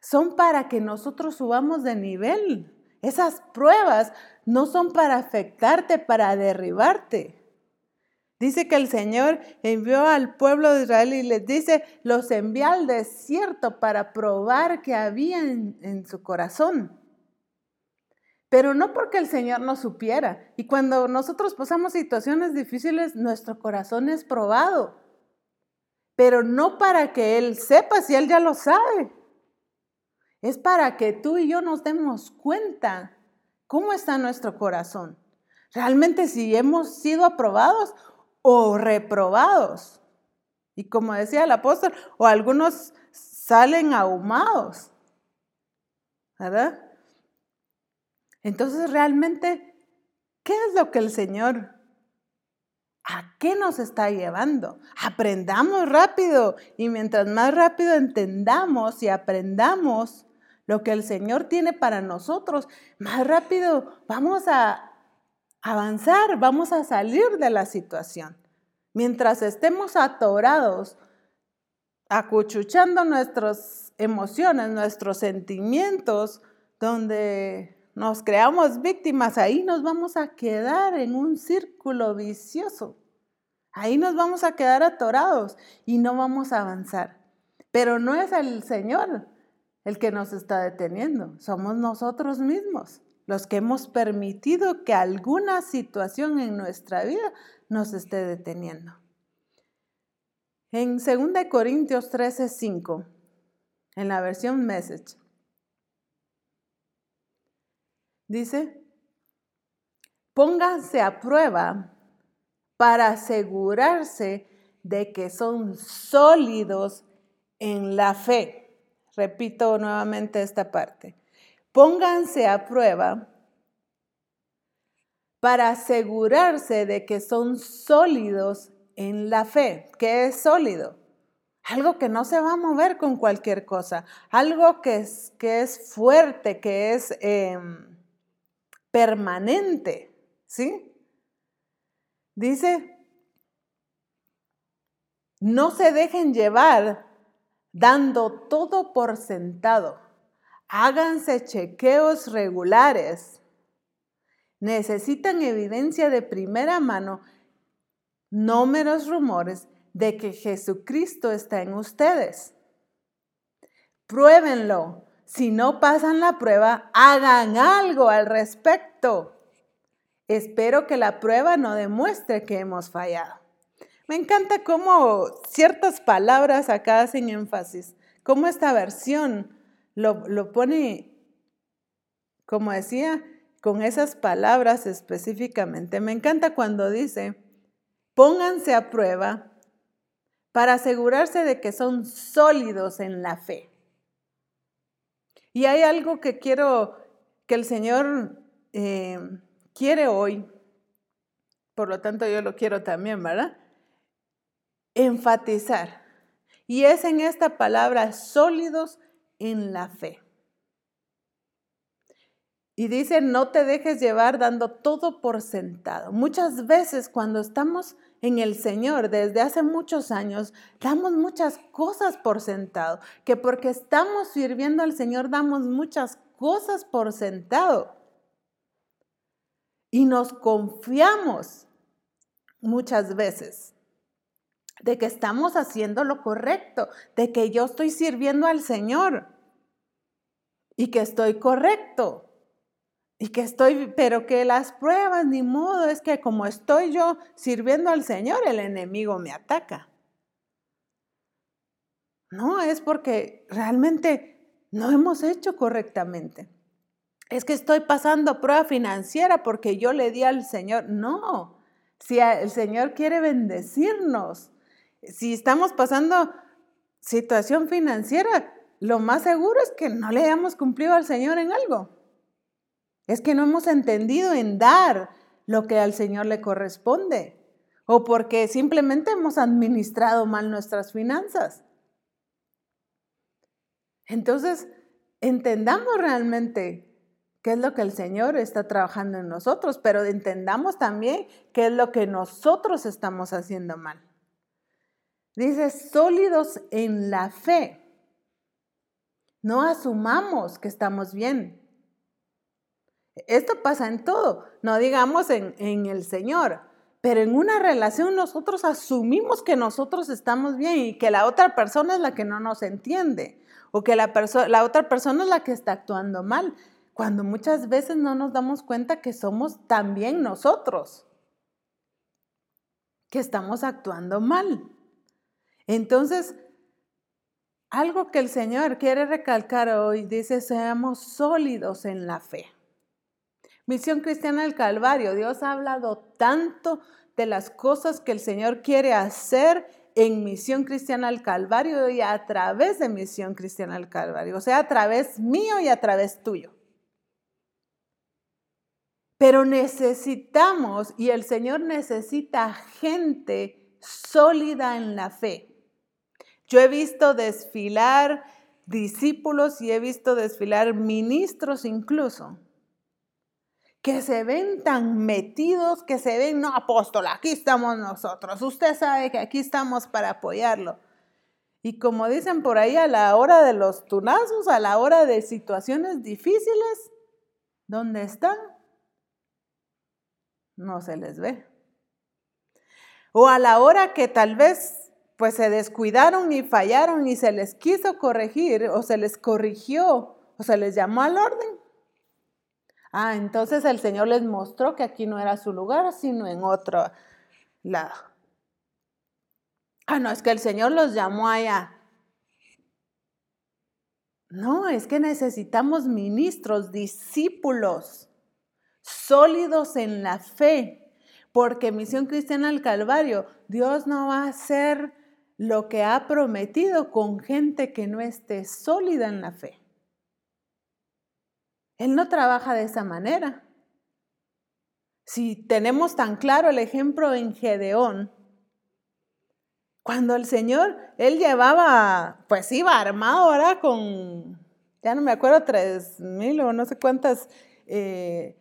son para que nosotros subamos de nivel. Esas pruebas no son para afectarte, para derribarte. Dice que el Señor envió al pueblo de Israel y les dice, los envié al desierto para probar que había en, su corazón. Pero no porque el Señor no supiera. Y cuando nosotros pasamos situaciones difíciles, nuestro corazón es probado. Pero no para que Él sepa si Él ya lo sabe. Es para que tú y yo nos demos cuenta cómo está nuestro corazón. Realmente si hemos sido aprobados o reprobados. Y como decía el apóstol, o algunos salen ahumados. ¿Verdad? Entonces realmente, ¿qué es lo que el Señor, a qué nos está llevando? Aprendamos rápido y mientras más rápido entendamos y aprendamos lo que el Señor tiene para nosotros, más rápido vamos a avanzar, vamos a salir de la situación. Mientras estemos atorados, acuchuchando nuestras emociones, nuestros sentimientos, donde nos creamos víctimas, ahí nos vamos a quedar en un círculo vicioso. Ahí nos vamos a quedar atorados y no vamos a avanzar. Pero no es el Señor el que nos está deteniendo, somos nosotros mismos los que hemos permitido que alguna situación en nuestra vida nos esté deteniendo. En 2 Corintios 13, 5, en la versión Message, dice, pónganse a prueba para asegurarse de que son sólidos en la fe. Repito nuevamente esta parte pónganse a prueba para asegurarse de que son sólidos en la fe. ¿Qué es sólido? Algo que no se va a mover con cualquier cosa, algo que es, que es fuerte, que es em, permanente, ¿sí? Dice, no se dejen llevar dando todo por sentado Háganse chequeos regulares. Necesitan evidencia de primera mano, no menos rumores, de que Jesucristo está en ustedes. Pruébenlo. Si no pasan la prueba, hagan algo al respecto. Espero que la prueba no demuestre que hemos fallado. Me encanta cómo ciertas palabras acá hacen énfasis, cómo esta versión lo, pone, como decía, con esas palabras específicamente. Me encanta cuando dice, pónganse a prueba para asegurarse de que son sólidos en la fe. Y hay algo que quiero, que el Señor eh, quiere hoy, por lo tanto yo lo quiero también, ¿verdad? Enfatizar. Y es en esta palabra sólidos en la fe. Y dice, no te dejes llevar dando todo por sentado. Muchas veces cuando estamos en el Señor desde hace muchos años, damos muchas cosas por sentado, que porque estamos sirviendo al Señor damos muchas cosas por sentado. Y nos confiamos muchas veces de que estamos haciendo lo correcto, de que yo estoy sirviendo al Señor y que estoy correcto. y que estoy, pero que las pruebas, ni modo, es que como estoy yo sirviendo al Señor, el enemigo me ataca. No, es porque realmente no hemos hecho correctamente. Es que estoy pasando prueba financiera porque yo le di al Señor. No, si el Señor quiere bendecirnos, si estamos pasando situación financiera, lo más seguro es que no le hayamos cumplido al Señor en algo. Es que no hemos entendido en dar lo que al Señor le corresponde. O porque simplemente hemos administrado mal nuestras finanzas. Entonces, entendamos realmente qué es lo que el Señor está trabajando en nosotros, pero entendamos también qué es lo que nosotros estamos haciendo mal. Dice, sólidos en la fe. No asumamos que estamos bien. Esto pasa en todo, no digamos en, el Señor, pero en una relación nosotros asumimos que nosotros estamos bien y que la otra persona es la que no nos entiende o que la, la otra persona es la que está actuando mal, cuando muchas veces no nos damos cuenta que somos también nosotros, que estamos actuando mal. Entonces, algo que el Señor quiere recalcar hoy, dice, seamos sólidos en la fe. Misión Cristiana del Calvario, Dios ha hablado tanto de las cosas que el Señor quiere hacer en Misión Cristiana al Calvario y a través de Misión Cristiana al Calvario, o sea, a través mío y a través tuyo. Pero necesitamos, y el Señor necesita gente sólida en la fe. Yo he visto desfilar discípulos y he visto desfilar ministros incluso, que se ven tan metidos, que se ven, no, apóstol, aquí estamos nosotros, usted sabe que aquí estamos para apoyarlo. Y como dicen por ahí, a la hora de los tunazos, a la hora de situaciones difíciles, ¿dónde están? No se les ve. O a la hora que tal vez pues se descuidaron y fallaron y se les quiso corregir o se les corrigió o se les llamó al orden. Ah, entonces el Señor les mostró que aquí no era su lugar, sino en otro lado. Ah, no, es que el Señor los llamó allá. No, es que necesitamos ministros, discípulos, sólidos en la fe, porque Misión Cristiana al Calvario, Dios no va a ser lo que ha prometido con gente que no esté sólida en la fe. Él no trabaja de esa manera. Si tenemos tan claro el ejemplo en Gedeón, cuando el Señor, él llevaba, pues iba armado ahora con, ya no me acuerdo, tres mil o no sé cuántas eh,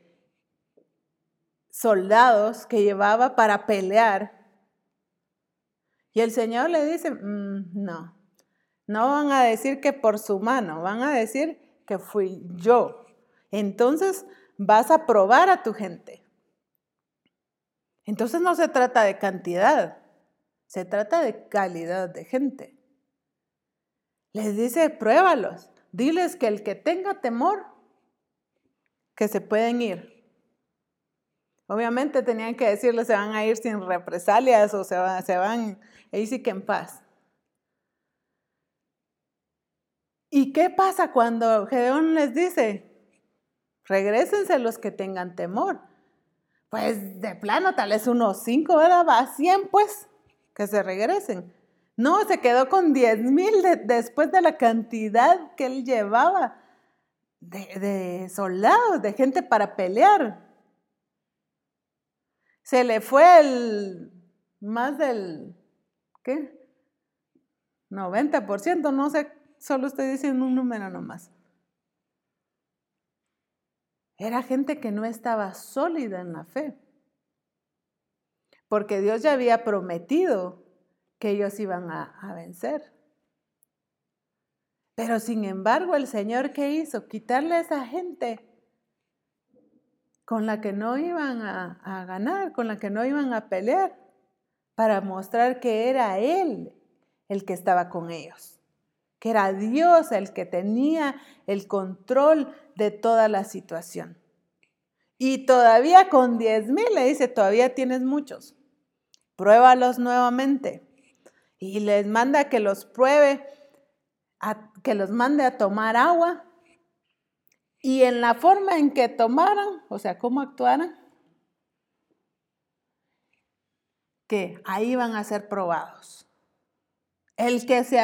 soldados que llevaba para pelear y el Señor le dice, mm, no, no van a decir que por su mano, van a decir que fui yo. Entonces vas a probar a tu gente. Entonces no se trata de cantidad, se trata de calidad de gente. Les dice, pruébalos, diles que el que tenga temor, que se pueden ir. Obviamente tenían que decirle se van a ir sin represalias o se, se van, ahí sí que en paz. ¿Y qué pasa cuando Gedeón les dice, regresense los que tengan temor? Pues de plano, tal vez unos cinco, ¿verdad? Va a cien, pues, que se regresen. No, se quedó con diez mil después de la cantidad que él llevaba de soldados, de gente para pelear se le fue el más del, ¿qué? 90%, no sé, solo estoy diciendo un número nomás. Era gente que no estaba sólida en la fe, porque Dios ya había prometido que ellos iban a, vencer. Pero sin embargo, el Señor, ¿qué hizo? Quitarle a esa gente con la que no iban a, ganar, con la que no iban a pelear, para mostrar que era Él el que estaba con ellos, que era Dios el que tenía el control de toda la situación. Y todavía con 10 mil le dice, todavía tienes muchos. Pruébalos nuevamente. Y les manda que los pruebe, que los mande a tomar agua. Y en la forma en que tomaran, o sea, cómo actuaran, que ahí van a ser probados. El que se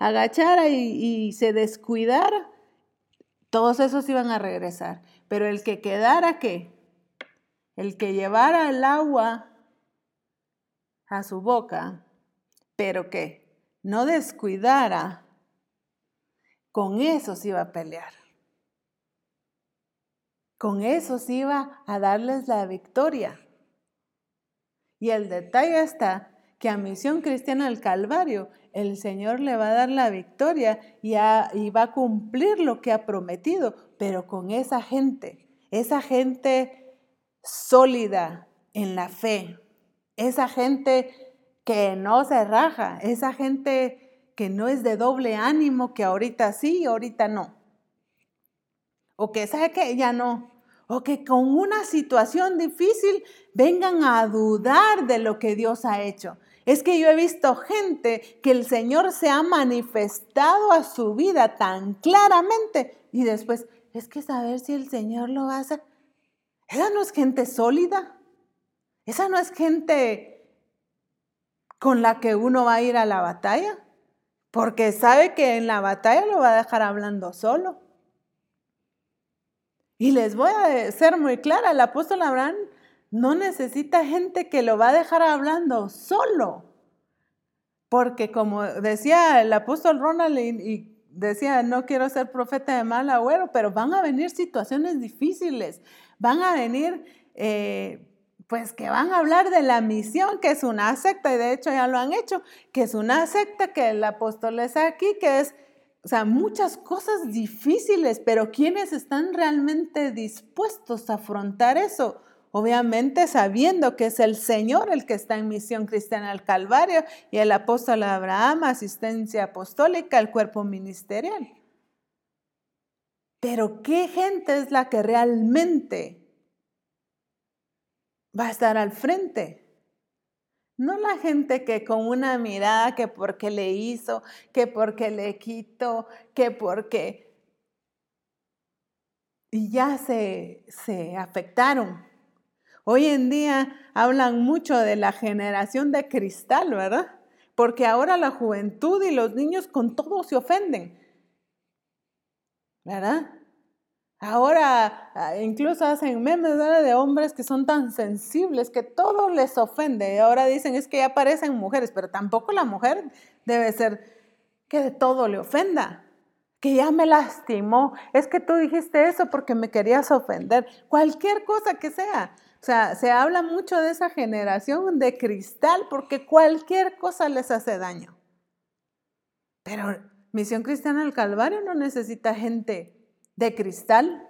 agachara y, y se descuidara, todos esos iban a regresar. Pero el que quedara, ¿qué? El que llevara el agua a su boca, pero que no descuidara, con esos iba a pelear. Con esos iba a darles la victoria. Y el detalle está que a Misión Cristiana del Calvario el Señor le va a dar la victoria y, va a cumplir lo que ha prometido, pero con esa gente, esa gente sólida en la fe, esa gente que no se raja, esa gente que no es de doble ánimo, que ahorita sí y ahorita no. O que sabe que ya no. O que con una situación difícil vengan a dudar de lo que Dios ha hecho. Es que yo he visto gente que el Señor se ha manifestado a su vida tan claramente y después, es que saber si el Señor lo va a hacer. Esa no es gente sólida. Esa no es gente con la que uno va a ir a la batalla. Porque sabe que en la batalla lo va a dejar hablando solo. Y les voy a ser muy clara, el apóstol Abraham no necesita gente que lo va a dejar hablando solo. Porque como decía el apóstol Ronald y, decía, no quiero ser profeta de mal agüero, pero van a venir situaciones difíciles, van a venir, eh, pues que van a hablar de la misión, que es una secta, y de hecho ya lo han hecho, que es una secta que el apóstol es aquí, que es, o sea, muchas cosas difíciles, pero ¿quiénes están realmente dispuestos a afrontar eso? Obviamente sabiendo que es el Señor el que está en misión cristiana al Calvario y el apóstol Abraham, asistencia apostólica, el cuerpo ministerial. Pero ¿qué gente es la que realmente va a estar al frente? No la gente que con una mirada, que porque le hizo, que porque le quitó, que porque... Y ya se, se afectaron. Hoy en día hablan mucho de la generación de cristal, ¿verdad? Porque ahora la juventud y los niños con todo se ofenden, ¿verdad? Ahora ah, incluso hacen memes de hombres que son tan sensibles que todo les ofende. Ahora dicen es que ya parecen mujeres, pero tampoco la mujer debe ser que de todo le ofenda, que ya me lastimó. Es que tú dijiste eso porque me querías ofender. Cualquier cosa que sea. O sea, se habla mucho de esa generación de cristal porque cualquier cosa les hace daño. Pero Misión Cristiana del Calvario no necesita gente de cristal.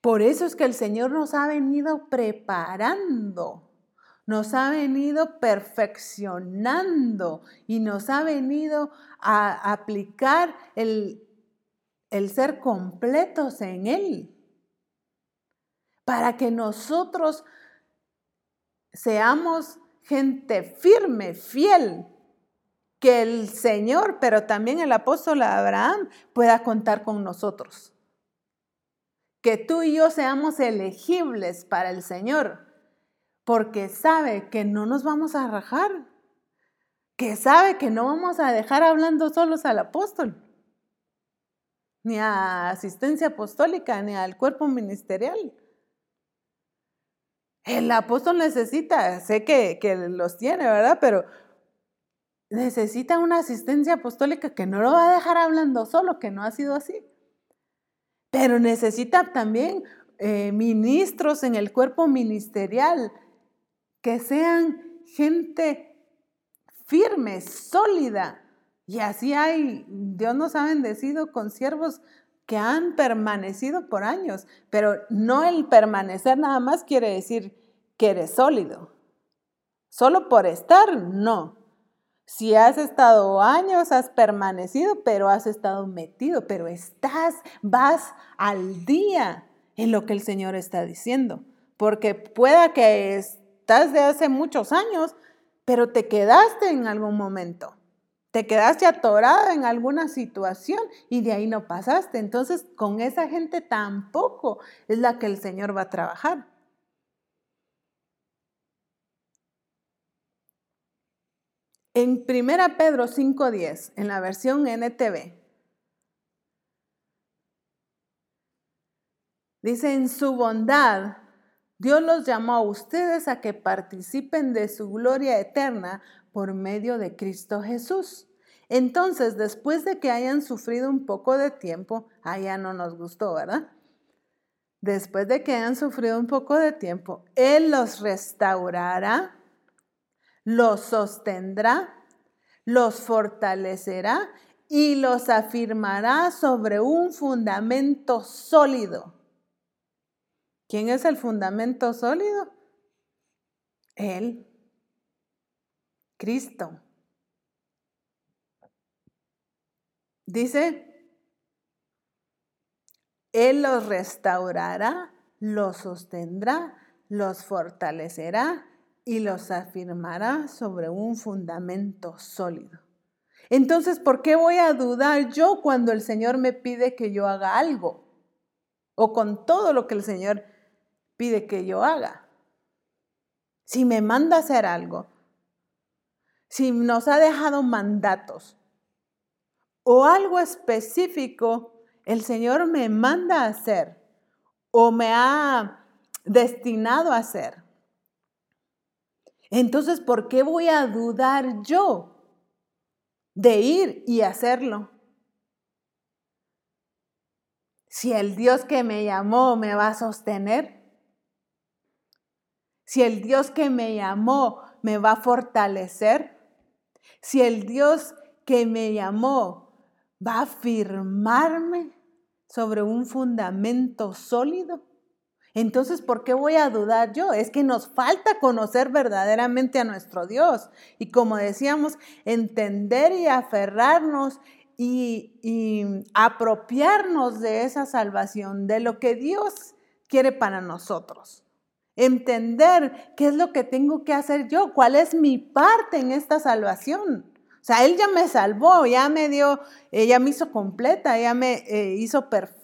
Por eso es que el Señor nos ha venido preparando, nos ha venido perfeccionando y nos ha venido a aplicar el, el ser completos en Él para que nosotros seamos gente firme, fiel, que el Señor, pero también el apóstol Abraham pueda contar con nosotros. Que tú y yo seamos elegibles para el Señor, porque sabe que no nos vamos a rajar, que sabe que no vamos a dejar hablando solos al apóstol, ni a asistencia apostólica, ni al cuerpo ministerial el apóstol necesita, sé que, los tiene, ¿verdad? Pero necesita una asistencia apostólica que no lo va a dejar hablando solo, que no ha sido así. Pero necesita también eh, ministros en el cuerpo ministerial que sean gente firme, sólida. Y así hay, Dios nos ha bendecido con siervos que han permanecido por años, pero no el permanecer nada más quiere decir que eres sólido. Solo por estar, no. Si has estado años, has permanecido, pero has estado metido, pero estás, vas al día. en lo que el Señor está diciendo. Porque pueda que estás de hace muchos años, pero te quedaste en algún momento. Te quedaste atorada en alguna situación y de ahí no pasaste. Entonces, con esa gente tampoco es la que el Señor va a trabajar. En 1 Pedro 5.10, en la versión NTV, dice, en su bondad, Dios los llamó a ustedes a que participen de su gloria eterna por medio de Cristo Jesús. Entonces, después de que hayan sufrido un poco de tiempo, allá no nos gustó, ¿verdad? Después de que hayan sufrido un poco de tiempo, Él los restaurará los sostendrá, los fortalecerá y los afirmará sobre un fundamento sólido. ¿Quién es el fundamento sólido? Él, Cristo. Dice, Él los restaurará, los sostendrá, los fortalecerá y los afirmará sobre un fundamento sólido. Entonces, ¿por qué voy a dudar yo cuando el Señor me pide que yo haga algo? O con todo lo que el Señor pide que yo haga. Si me manda a hacer algo, si nos ha dejado mandatos o algo específico, el Señor me manda a hacer o me ha destinado a hacer. Entonces, ¿por qué voy a dudar yo de ir y hacerlo? Si el Dios que me llamó me va a sostener, si el Dios que me llamó me va a fortalecer, si el Dios que me llamó va a afirmarme sobre un fundamento sólido. Entonces, ¿por qué voy a dudar yo? Es que nos falta conocer verdaderamente a nuestro Dios. Y como decíamos, entender y aferrarnos y, apropiarnos de esa salvación, de lo que Dios quiere para nosotros. Entender qué es lo que tengo que hacer yo, cuál es mi parte en esta salvación. O sea, Él ya me salvó, ya me dio, ella me hizo completa, ya me eh, hizo perfecta.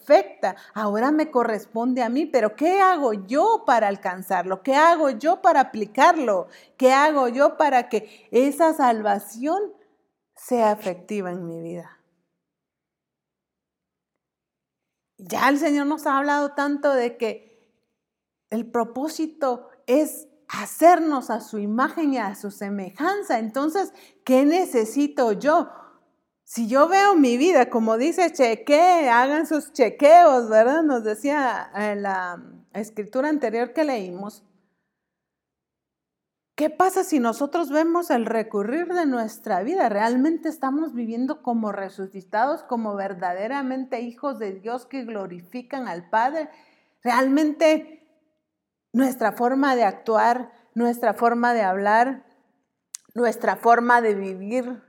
Ahora me corresponde a mí, pero ¿qué hago yo para alcanzarlo? ¿Qué hago yo para aplicarlo? ¿Qué hago yo para que esa salvación sea efectiva en mi vida? Ya el Señor nos ha hablado tanto de que el propósito es hacernos a su imagen y a su semejanza. Entonces, ¿qué necesito yo? Si yo veo mi vida, como dice cheque, hagan sus chequeos, ¿verdad? Nos decía en la escritura anterior que leímos. ¿Qué pasa si nosotros vemos el recurrir de nuestra vida? ¿Realmente estamos viviendo como resucitados, como verdaderamente hijos de Dios que glorifican al Padre? ¿Realmente nuestra forma de actuar, nuestra forma de hablar, nuestra forma de vivir,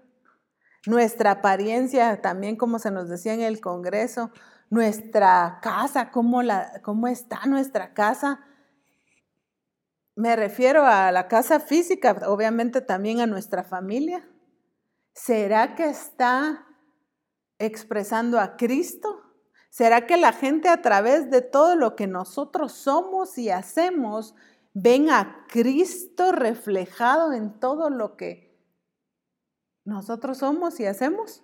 nuestra apariencia, también como se nos decía en el Congreso, nuestra casa, cómo, la, cómo está nuestra casa. Me refiero a la casa física, obviamente también a nuestra familia. ¿Será que está expresando a Cristo? ¿Será que la gente a través de todo lo que nosotros somos y hacemos ven a Cristo reflejado en todo lo que nosotros somos y hacemos?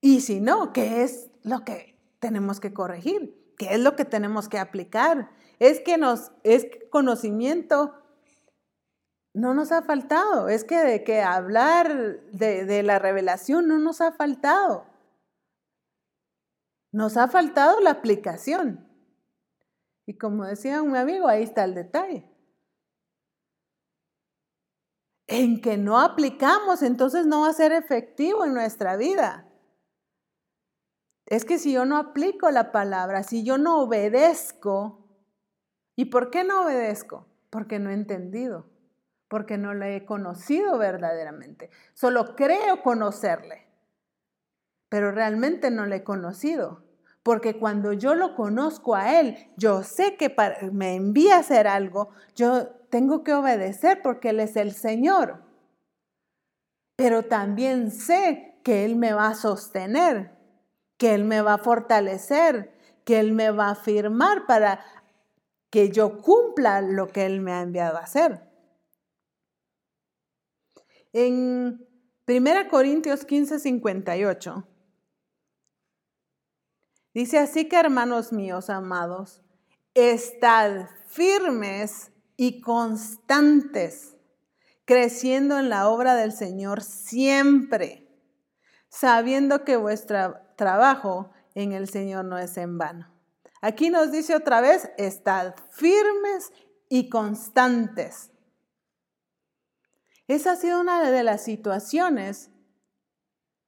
Y si no, ¿qué es lo que tenemos que corregir? ¿Qué es lo que tenemos que aplicar? Es que nos es conocimiento no nos ha faltado, es que de que hablar de, de la revelación no nos ha faltado. Nos ha faltado la aplicación. Y como decía un amigo, ahí está el detalle. En que no aplicamos, entonces no va a ser efectivo en nuestra vida. Es que si yo no aplico la palabra, si yo no obedezco, ¿y por qué no obedezco? Porque no he entendido, porque no le he conocido verdaderamente. Solo creo conocerle, pero realmente no le he conocido Porque cuando yo lo conozco a Él, yo sé que me envía a hacer algo, yo tengo que obedecer porque Él es el Señor. Pero también sé que Él me va a sostener, que Él me va a fortalecer, que Él me va a firmar para que yo cumpla lo que Él me ha enviado a hacer. En 1 Corintios 15, 58 dice así que hermanos míos amados, estad firmes y constantes, creciendo en la obra del Señor siempre, sabiendo que vuestro trabajo en el Señor no es en vano. Aquí nos dice otra vez, estad firmes y constantes. Esa ha sido una de las situaciones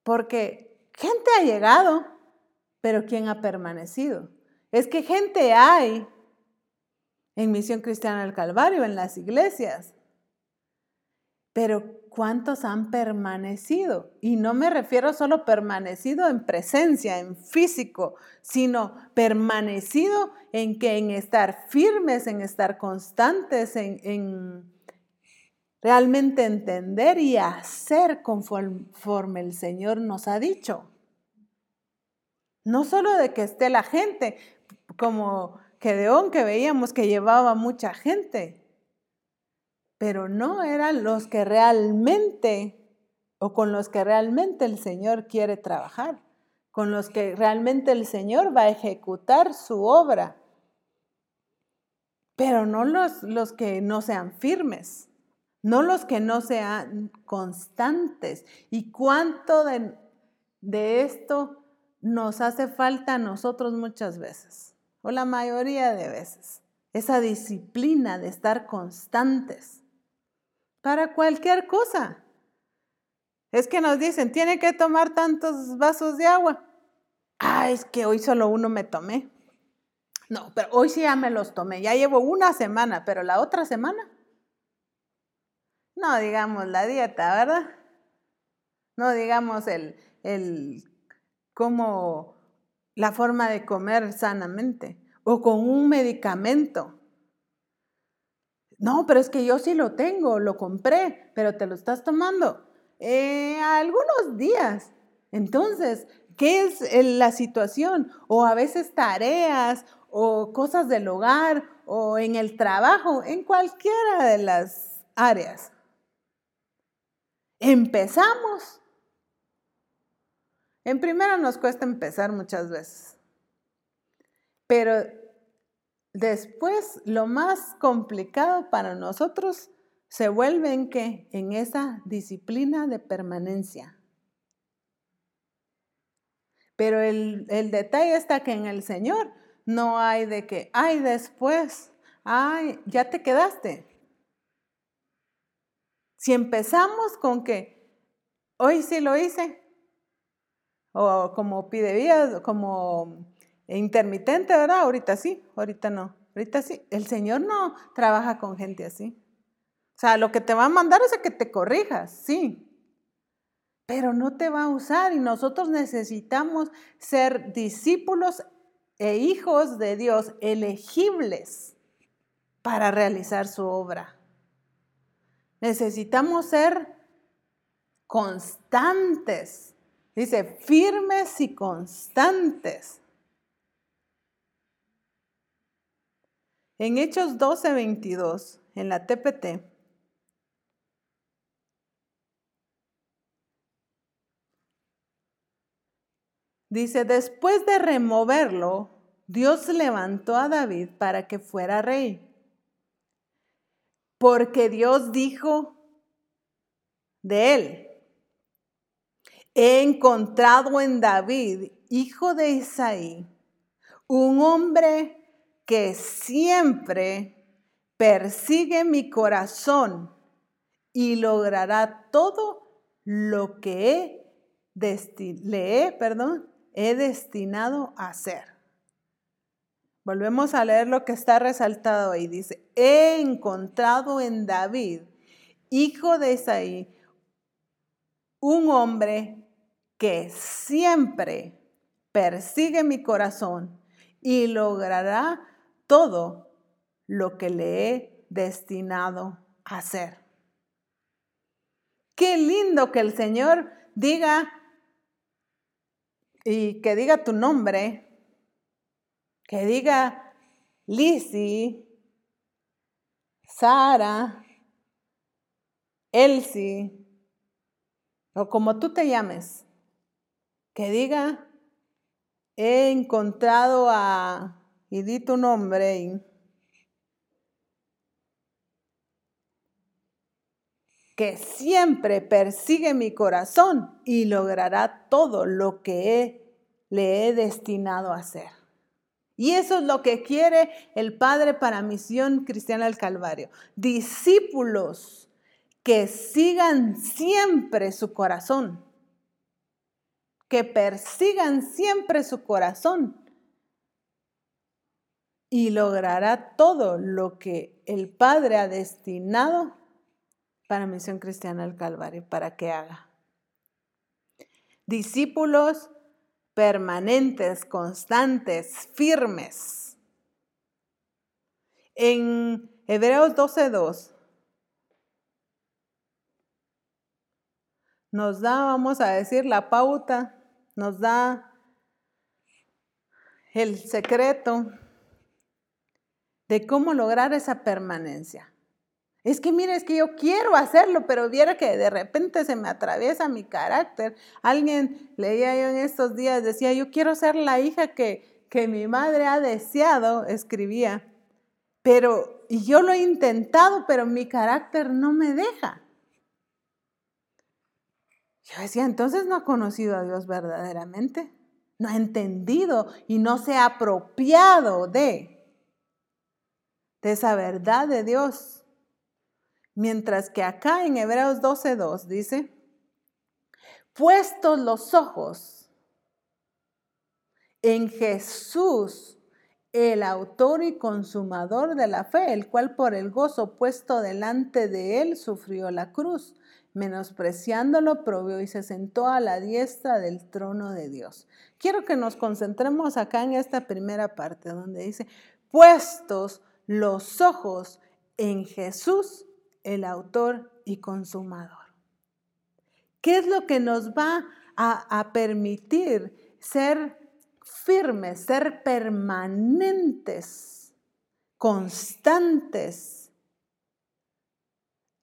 porque gente ha llegado, pero ¿quién ha permanecido? Es que gente hay en Misión Cristiana del Calvario, en las iglesias, pero ¿cuántos han permanecido? Y no me refiero solo permanecido en presencia, en físico, sino permanecido en que en estar firmes, en estar constantes, en, en realmente entender y hacer conforme el Señor nos ha dicho. No solo de que esté la gente, como Gedeón que veíamos que llevaba mucha gente, pero no eran los que realmente o con los que realmente el Señor quiere trabajar, con los que realmente el Señor va a ejecutar su obra, pero no los, los que no sean firmes no los que no sean constantes. ¿Y cuánto de, de esto nos hace falta a nosotros muchas veces? O la mayoría de veces. Esa disciplina de estar constantes para cualquier cosa. Es que nos dicen, tiene que tomar tantos vasos de agua. Ah, es que hoy solo uno me tomé. No, pero hoy sí ya me los tomé. Ya llevo una semana, pero la otra semana no digamos la dieta, ¿verdad? No digamos el, el cómo la forma de comer sanamente o con un medicamento. No, pero es que yo sí lo tengo, lo compré, pero te lo estás tomando eh, algunos días. Entonces, ¿qué es la situación? O a veces tareas o cosas del hogar o en el trabajo, en cualquiera de las áreas. Empezamos. En primera nos cuesta empezar muchas veces, pero después lo más complicado para nosotros se vuelve en que en esa disciplina de permanencia. Pero el, el, detalle está que en el Señor no hay de que, ay, después, ay, ya te quedaste. Si empezamos con que hoy sí lo hice, o como pide vida, como intermitente, ¿verdad? Ahorita sí, ahorita no, ahorita sí. El Señor no trabaja con gente así. O sea, lo que te va a mandar es a que te corrijas, sí, pero no te va a usar y nosotros necesitamos ser discípulos e hijos de Dios elegibles para realizar su obra. Necesitamos ser constantes. Dice, firmes y constantes. En Hechos 12, 22, en la TPT, dice, después de removerlo, Dios levantó a David para que fuera rey porque Dios dijo de él, he encontrado en David, hijo de Isaí, un hombre que siempre persigue mi corazón y logrará todo lo que le he, perdón, he destinado a hacer. Volvemos a leer lo que está resaltado ahí. Dice, he encontrado en David, hijo de Isaí, un hombre que siempre persigue mi corazón y logrará todo lo que le he destinado a hacer. Qué lindo que el Señor diga y que diga tu nombre, que diga Lizzie, Sara, Elsie, o como tú te llames, que diga, he encontrado a, y di tu nombre, que siempre persigue mi corazón y logrará todo lo que le he destinado a hacer. Y eso es lo que quiere el Padre para Misión Cristiana del Calvario. Discípulos que sigan siempre su corazón, que persigan siempre su corazón y logrará todo lo que el Padre ha destinado para Misión Cristiana del Calvario, para que haga. Discípulos permanentes, constantes, firmes. En Hebreos 12.2 nos da, vamos a decir, la pauta, nos da el secreto de cómo lograr esa permanencia. Es que mire, es que yo quiero hacerlo, pero viera que de repente se me atraviesa mi carácter. Alguien leía yo en estos días, decía, yo quiero ser la hija que, que mi madre ha deseado, escribía. Pero, y yo lo he intentado, pero mi carácter no me deja. Yo decía, entonces no ha conocido a Dios verdaderamente, no ha entendido y no se ha apropiado de, de esa verdad de Dios. Mientras que acá en Hebreos 12.2 dice, puestos los ojos en Jesús, el autor y consumador de la fe, el cual por el gozo puesto delante de él sufrió la cruz, menospreciándolo, probó y se sentó a la diestra del trono de Dios. Quiero que nos concentremos acá en esta primera parte donde dice, puestos los ojos en Jesús, el autor y consumador. ¿Qué es lo que nos va a, permitir ser firmes, ser permanentes, constantes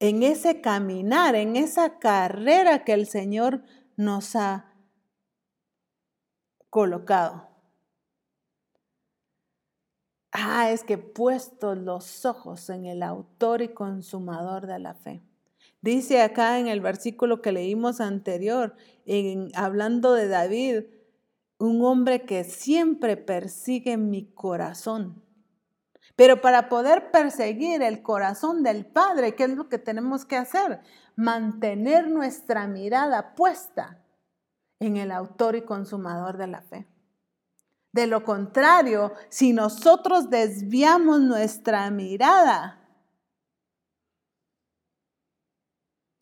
en ese caminar, en esa carrera que el Señor nos ha colocado? Ah, es que he puesto los ojos en el autor y consumador de la fe. Dice acá en el versículo que leímos anterior, en, hablando de David, un hombre que siempre persigue mi corazón. Pero para poder perseguir el corazón del Padre, ¿qué es lo que tenemos que hacer? Mantener nuestra mirada puesta en el autor y consumador de la fe. De lo contrario, si nosotros desviamos nuestra mirada,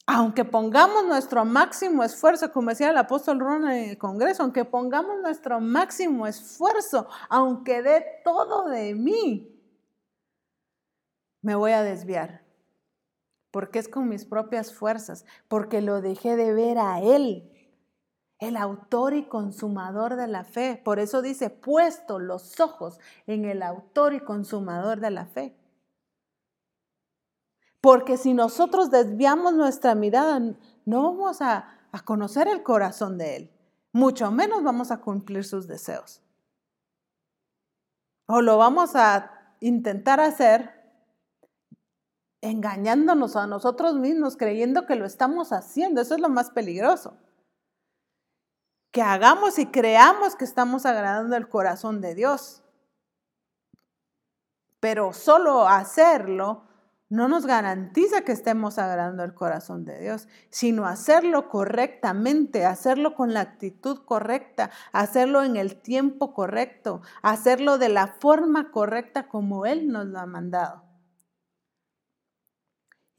aunque pongamos nuestro máximo esfuerzo, como decía el apóstol Ron en el Congreso, aunque pongamos nuestro máximo esfuerzo, aunque dé todo de mí, me voy a desviar. Porque es con mis propias fuerzas, porque lo dejé de ver a Él el autor y consumador de la fe. Por eso dice, puesto los ojos en el autor y consumador de la fe. Porque si nosotros desviamos nuestra mirada, no vamos a, a conocer el corazón de Él, mucho menos vamos a cumplir sus deseos. O lo vamos a intentar hacer engañándonos a nosotros mismos, creyendo que lo estamos haciendo. Eso es lo más peligroso que hagamos y creamos que estamos agradando el corazón de Dios. Pero solo hacerlo no nos garantiza que estemos agradando el corazón de Dios, sino hacerlo correctamente, hacerlo con la actitud correcta, hacerlo en el tiempo correcto, hacerlo de la forma correcta como Él nos lo ha mandado.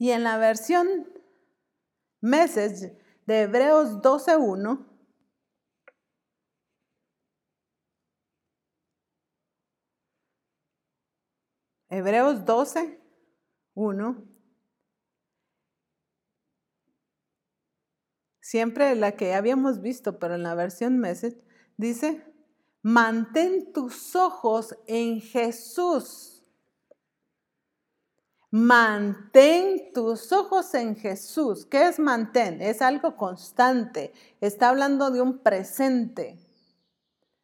Y en la versión Message de Hebreos 12.1, Hebreos 12, 1. Siempre la que habíamos visto, pero en la versión Message, dice, mantén tus ojos en Jesús Mantén tus ojos en Jesús. ¿Qué es mantén? Es algo constante. Está hablando de un presente,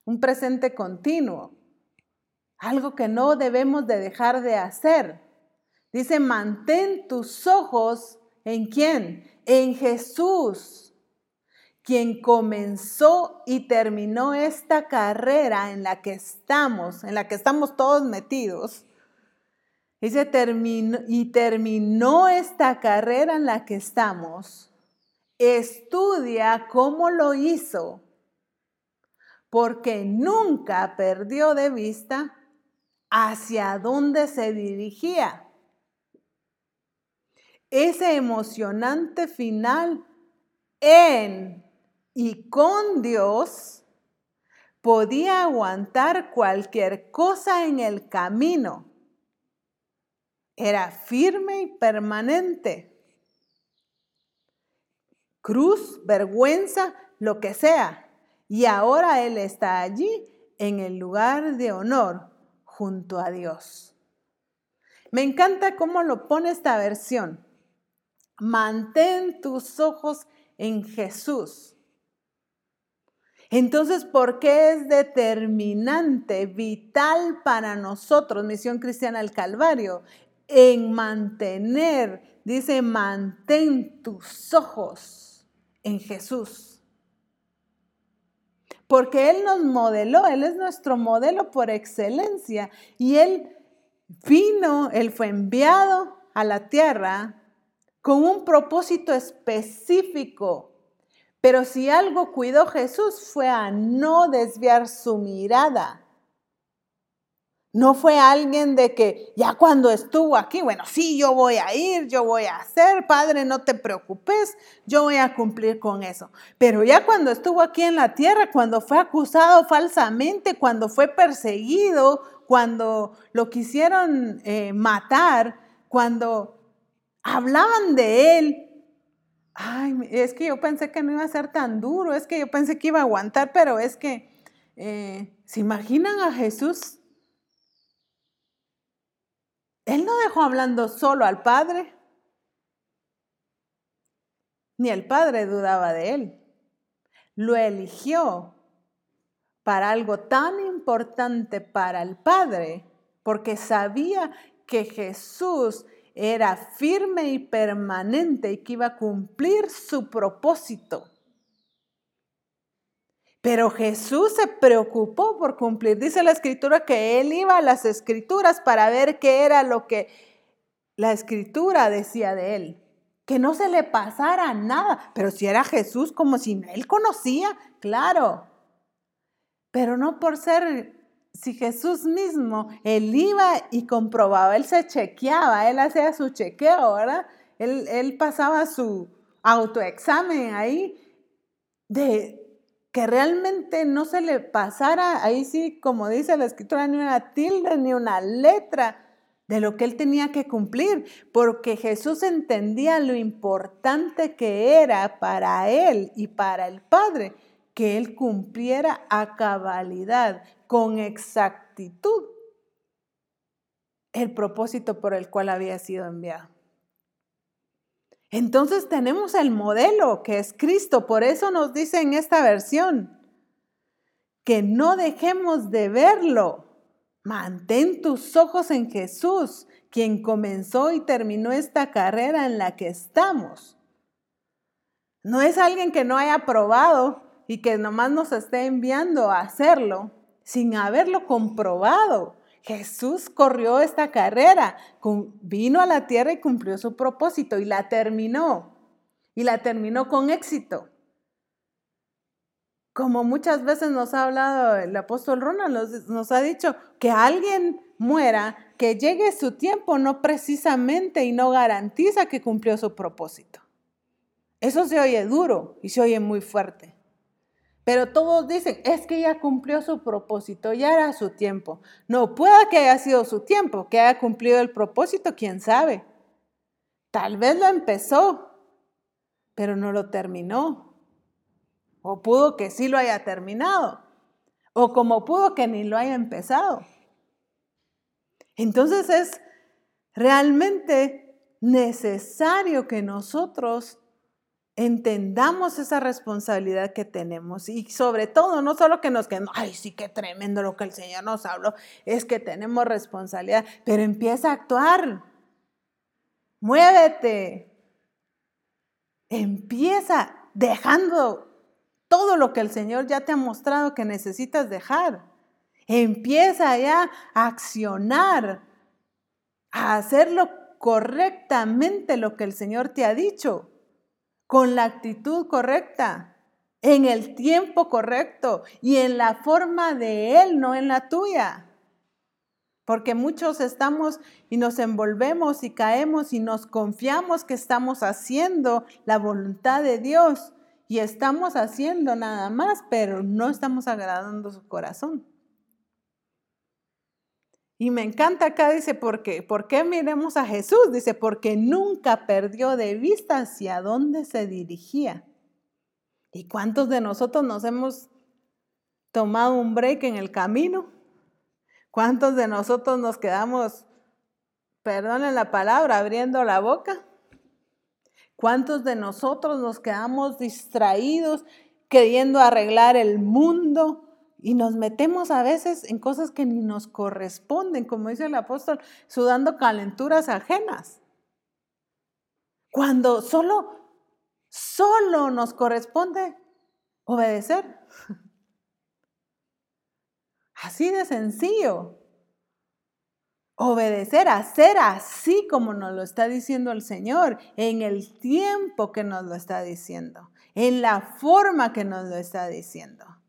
un presente continuo. Algo que no debemos de dejar de hacer. Dice, mantén tus ojos en quién? En Jesús quien comenzó y terminó esta carrera en la que estamos, en la que estamos todos metidos. Terminó, y terminó esta carrera en la que estamos. Estudia cómo lo hizo, porque nunca perdió de vista hacia dónde se dirigía. Ese emocionante final en y con Dios podía aguantar cualquier cosa en el camino. Era firme y permanente. Cruz, vergüenza, lo que sea. Y ahora Él está allí en el lugar de honor junto a Dios. Me encanta cómo lo pone esta versión. Mantén tus ojos en Jesús. Entonces, ¿por qué es determinante, vital para nosotros, Misión Cristiana del Calvario, en mantener, dice, mantén tus ojos en Jesús? Porque Él nos modeló, Él es nuestro modelo por excelencia y Él vino, Él fue enviado a la tierra con un propósito específico pero si algo cuidó Jesús fue a no desviar su mirada. No fue alguien de que ya cuando estuvo aquí, bueno, sí, yo voy a ir, yo voy a hacer, Padre, no te preocupes, yo voy a cumplir con eso. Pero ya cuando estuvo aquí en la tierra, cuando fue acusado falsamente, cuando fue perseguido, cuando lo quisieron eh, matar, cuando hablaban de él, ay, es que yo pensé que no iba a ser tan duro, es que yo pensé que iba a aguantar, pero es que, eh, ¿se imaginan a Jesús? Él no dejó hablando solo al Padre, ni el Padre dudaba de él. Lo eligió para algo tan importante para el Padre, porque sabía que Jesús era firme y permanente y que iba a cumplir su propósito. Pero Jesús se preocupó por cumplir. Dice la escritura que él iba a las escrituras para ver qué era lo que la escritura decía de él. Que no se le pasara nada. Pero si era Jesús como si él conocía, claro. Pero no por ser si Jesús mismo, él iba y comprobaba, él se chequeaba, él hacía su chequeo, ¿verdad? Él, pasaba su autoexamen ahí de que realmente no se le pasara, ahí sí, como dice la escritura, ni una tilde, ni una letra de lo que él tenía que cumplir, porque Jesús entendía lo importante que era para él y para el Padre que él cumpliera a cabalidad con exactitud el propósito por el cual había sido enviado. Entonces tenemos el modelo que es Cristo, por eso nos dice en esta versión que no dejemos de verlo. Mantén tus ojos en Jesús, quien comenzó y terminó esta carrera en la que estamos. No es alguien que no haya probado y que nomás nos esté enviando a hacerlo, sin haberlo comprobado. Jesús corrió esta carrera, vino a la tierra y cumplió su propósito y la terminó. Y la terminó con éxito. Como muchas veces nos ha hablado el apóstol Ronald, nos, ha dicho que alguien muera, que llegue su tiempo, no precisamente y no garantiza que cumplió su propósito. Eso se oye duro y se oye muy fuerte. Pero todos dicen, es que ya cumplió su propósito, ya era su tiempo. No, pueda que haya sido su tiempo, que haya cumplido el propósito, quién sabe. Tal vez lo empezó, pero no lo terminó. O pudo que sí lo haya terminado. O como pudo que ni lo haya empezado. Entonces es realmente necesario que nosotros entendamos esa responsabilidad que tenemos y sobre todo, no solo que nos quedemos, ay, sí, qué tremendo lo que el Señor nos habló, es que tenemos responsabilidad, pero empieza a actuar, muévete, empieza dejando todo lo que el Señor ya te ha mostrado que necesitas dejar. Empieza ya a accionar, a hacerlo correctamente lo que el Señor te ha dicho con la actitud correcta, en el tiempo correcto y en la forma de Él, no en la tuya. Porque muchos estamos y nos envolvemos y caemos y nos confiamos que estamos haciendo la voluntad de Dios y estamos haciendo nada más, pero no estamos agradando su corazón. Y me encanta acá, dice, porque, ¿por qué miremos a Jesús? Dice, porque nunca perdió de vista hacia dónde se dirigía. ¿Y cuántos de nosotros nos hemos tomado un break en el camino? ¿Cuántos de nosotros nos quedamos, perdonen la palabra, abriendo la boca? ¿Cuántos de nosotros nos quedamos distraídos queriendo arreglar el mundo? Y nos metemos a veces en cosas que ni nos corresponden, como dice el apóstol, sudando calenturas ajenas. Cuando solo, solo nos corresponde obedecer. Así de sencillo. Obedecer, hacer así como nos lo está diciendo el Señor, en el tiempo que nos lo está diciendo, en la forma que nos lo está diciendo. Eh,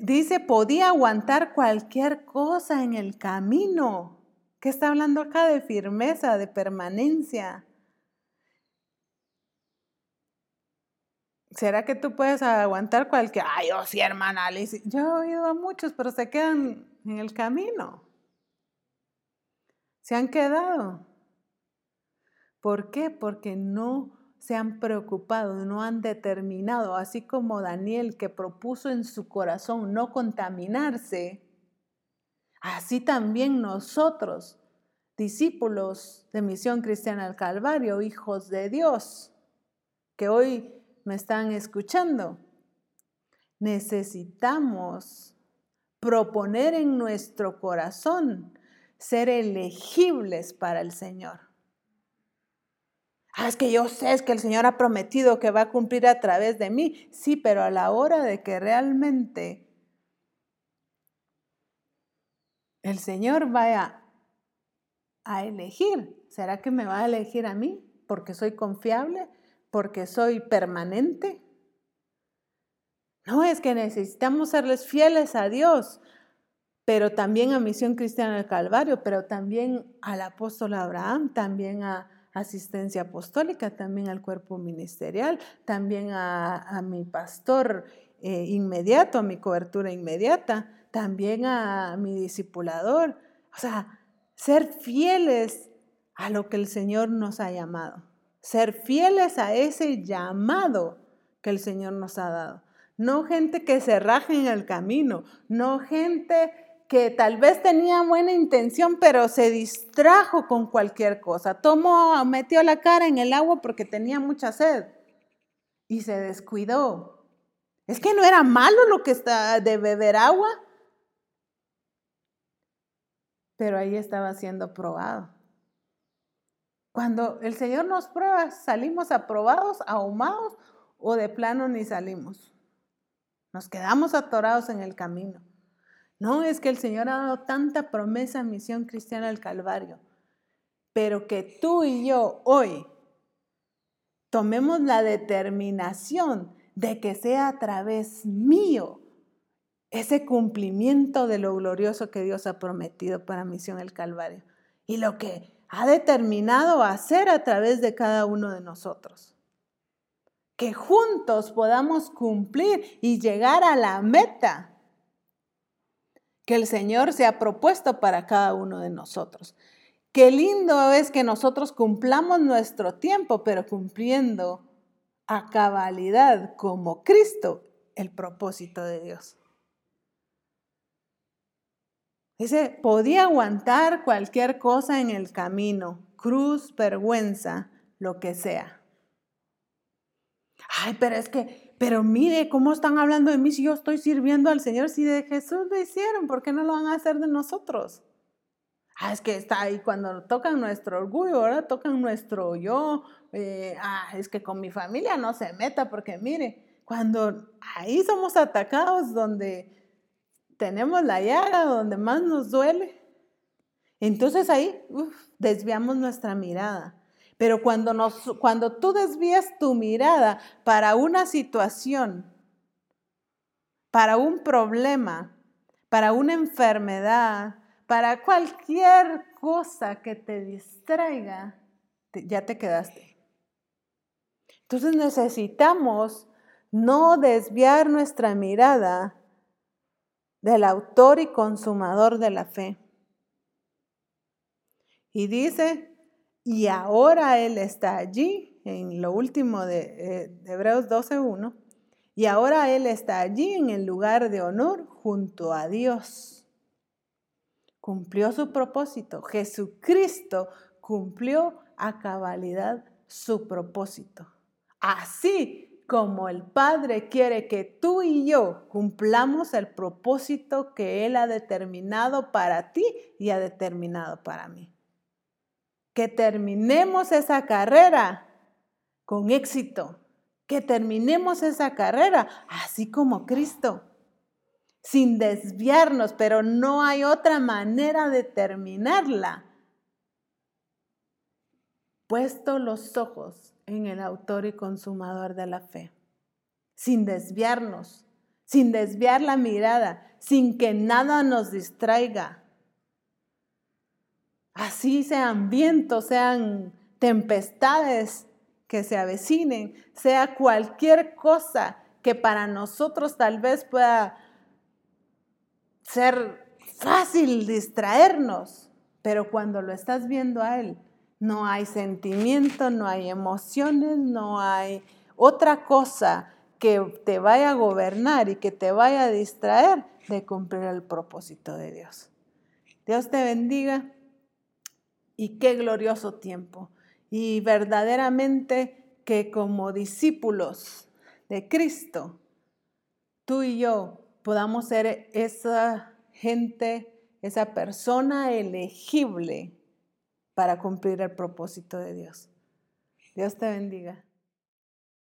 dice, podía aguantar cualquier cosa en el camino. ¿Qué está hablando acá de firmeza, de permanencia? ¿Será que tú puedes aguantar cualquier... Ay, yo sí, hermana Alice. Yo he oído a muchos, pero se quedan en el camino. Se han quedado. ¿Por qué? Porque no se han preocupado, no han determinado, así como Daniel que propuso en su corazón no contaminarse, así también nosotros, discípulos de Misión Cristiana al Calvario, hijos de Dios, que hoy me están escuchando, necesitamos proponer en nuestro corazón ser elegibles para el Señor. Ah, es que yo sé, es que el Señor ha prometido que va a cumplir a través de mí. Sí, pero a la hora de que realmente el Señor vaya a elegir, ¿será que me va a elegir a mí? Porque soy confiable, porque soy permanente. No, es que necesitamos serles fieles a Dios, pero también a Misión Cristiana del Calvario, pero también al apóstol Abraham, también a, asistencia apostólica, también al cuerpo ministerial, también a, mi pastor eh, inmediato, a mi cobertura inmediata, también a mi discipulador. O sea, ser fieles a lo que el Señor nos ha llamado, ser fieles a ese llamado que el Señor nos ha dado. No gente que se raje en el camino, no gente que tal vez tenía buena intención, pero se distrajo con cualquier cosa. Tomó, metió la cara en el agua porque tenía mucha sed y se descuidó. Es que no era malo lo que está de beber agua, pero ahí estaba siendo probado. Cuando el Señor nos prueba, salimos aprobados, ahumados o de plano ni salimos. Nos quedamos atorados en el camino. No, es que el Señor ha dado tanta promesa a Misión Cristiana al Calvario, pero que tú y yo hoy tomemos la determinación de que sea a través mío ese cumplimiento de lo glorioso que Dios ha prometido para Misión el Calvario. Y lo que ha determinado hacer a través de cada uno de nosotros. Que juntos podamos cumplir y llegar a la meta que el Señor se ha propuesto para cada uno de nosotros. Qué lindo es que nosotros cumplamos nuestro tiempo, pero cumpliendo a cabalidad como Cristo el propósito de Dios. Dice, podía aguantar cualquier cosa en el camino, cruz, vergüenza, lo que sea. Ay, pero es que, pero mire cómo están hablando de mí si yo estoy sirviendo al Señor. Si de Jesús lo hicieron, ¿por qué no lo van a hacer de nosotros? Ah, es que está ahí cuando tocan nuestro orgullo, ahora tocan nuestro yo. Eh, ah, es que con mi familia no se meta porque mire, cuando ahí somos atacados donde tenemos la llaga, donde más nos duele, entonces ahí desviamos nuestra mirada. Pero cuando, nos, cuando tú desvías tu mirada para una situación, para un problema, para una enfermedad, para cualquier cosa que te distraiga, ya te quedaste. Entonces necesitamos no desviar nuestra mirada del autor y consumador de la fe. Y dice, y ahora Él está allí, en lo último de, eh, Hebreos 12.1, y ahora Él está allí en el lugar de honor junto a Dios cumplió su propósito. Jesucristo cumplió a cabalidad su propósito. Así como el Padre quiere que tú y yo cumplamos el propósito que Él ha determinado para ti y ha determinado para mí. Que terminemos esa carrera con éxito. Que terminemos esa carrera así como Cristo sin desviarnos, pero no hay otra manera de terminarla. Puesto los ojos en el autor y consumador de la fe, sin desviarnos, sin desviar la mirada, sin que nada nos distraiga. Así sean vientos, sean tempestades que se avecinen, sea cualquier cosa que para nosotros tal vez pueda ser fácil distraernos, pero cuando lo estás viendo a Él, no hay sentimiento, no hay emociones, no hay otra cosa que te vaya a gobernar y que te vaya a distraer de cumplir el propósito de Dios. Dios te bendiga y qué glorioso tiempo. Y verdaderamente que como discípulos de Cristo, tú y yo podamos ser esa gente, esa persona elegible para cumplir el propósito de Dios. Dios te bendiga.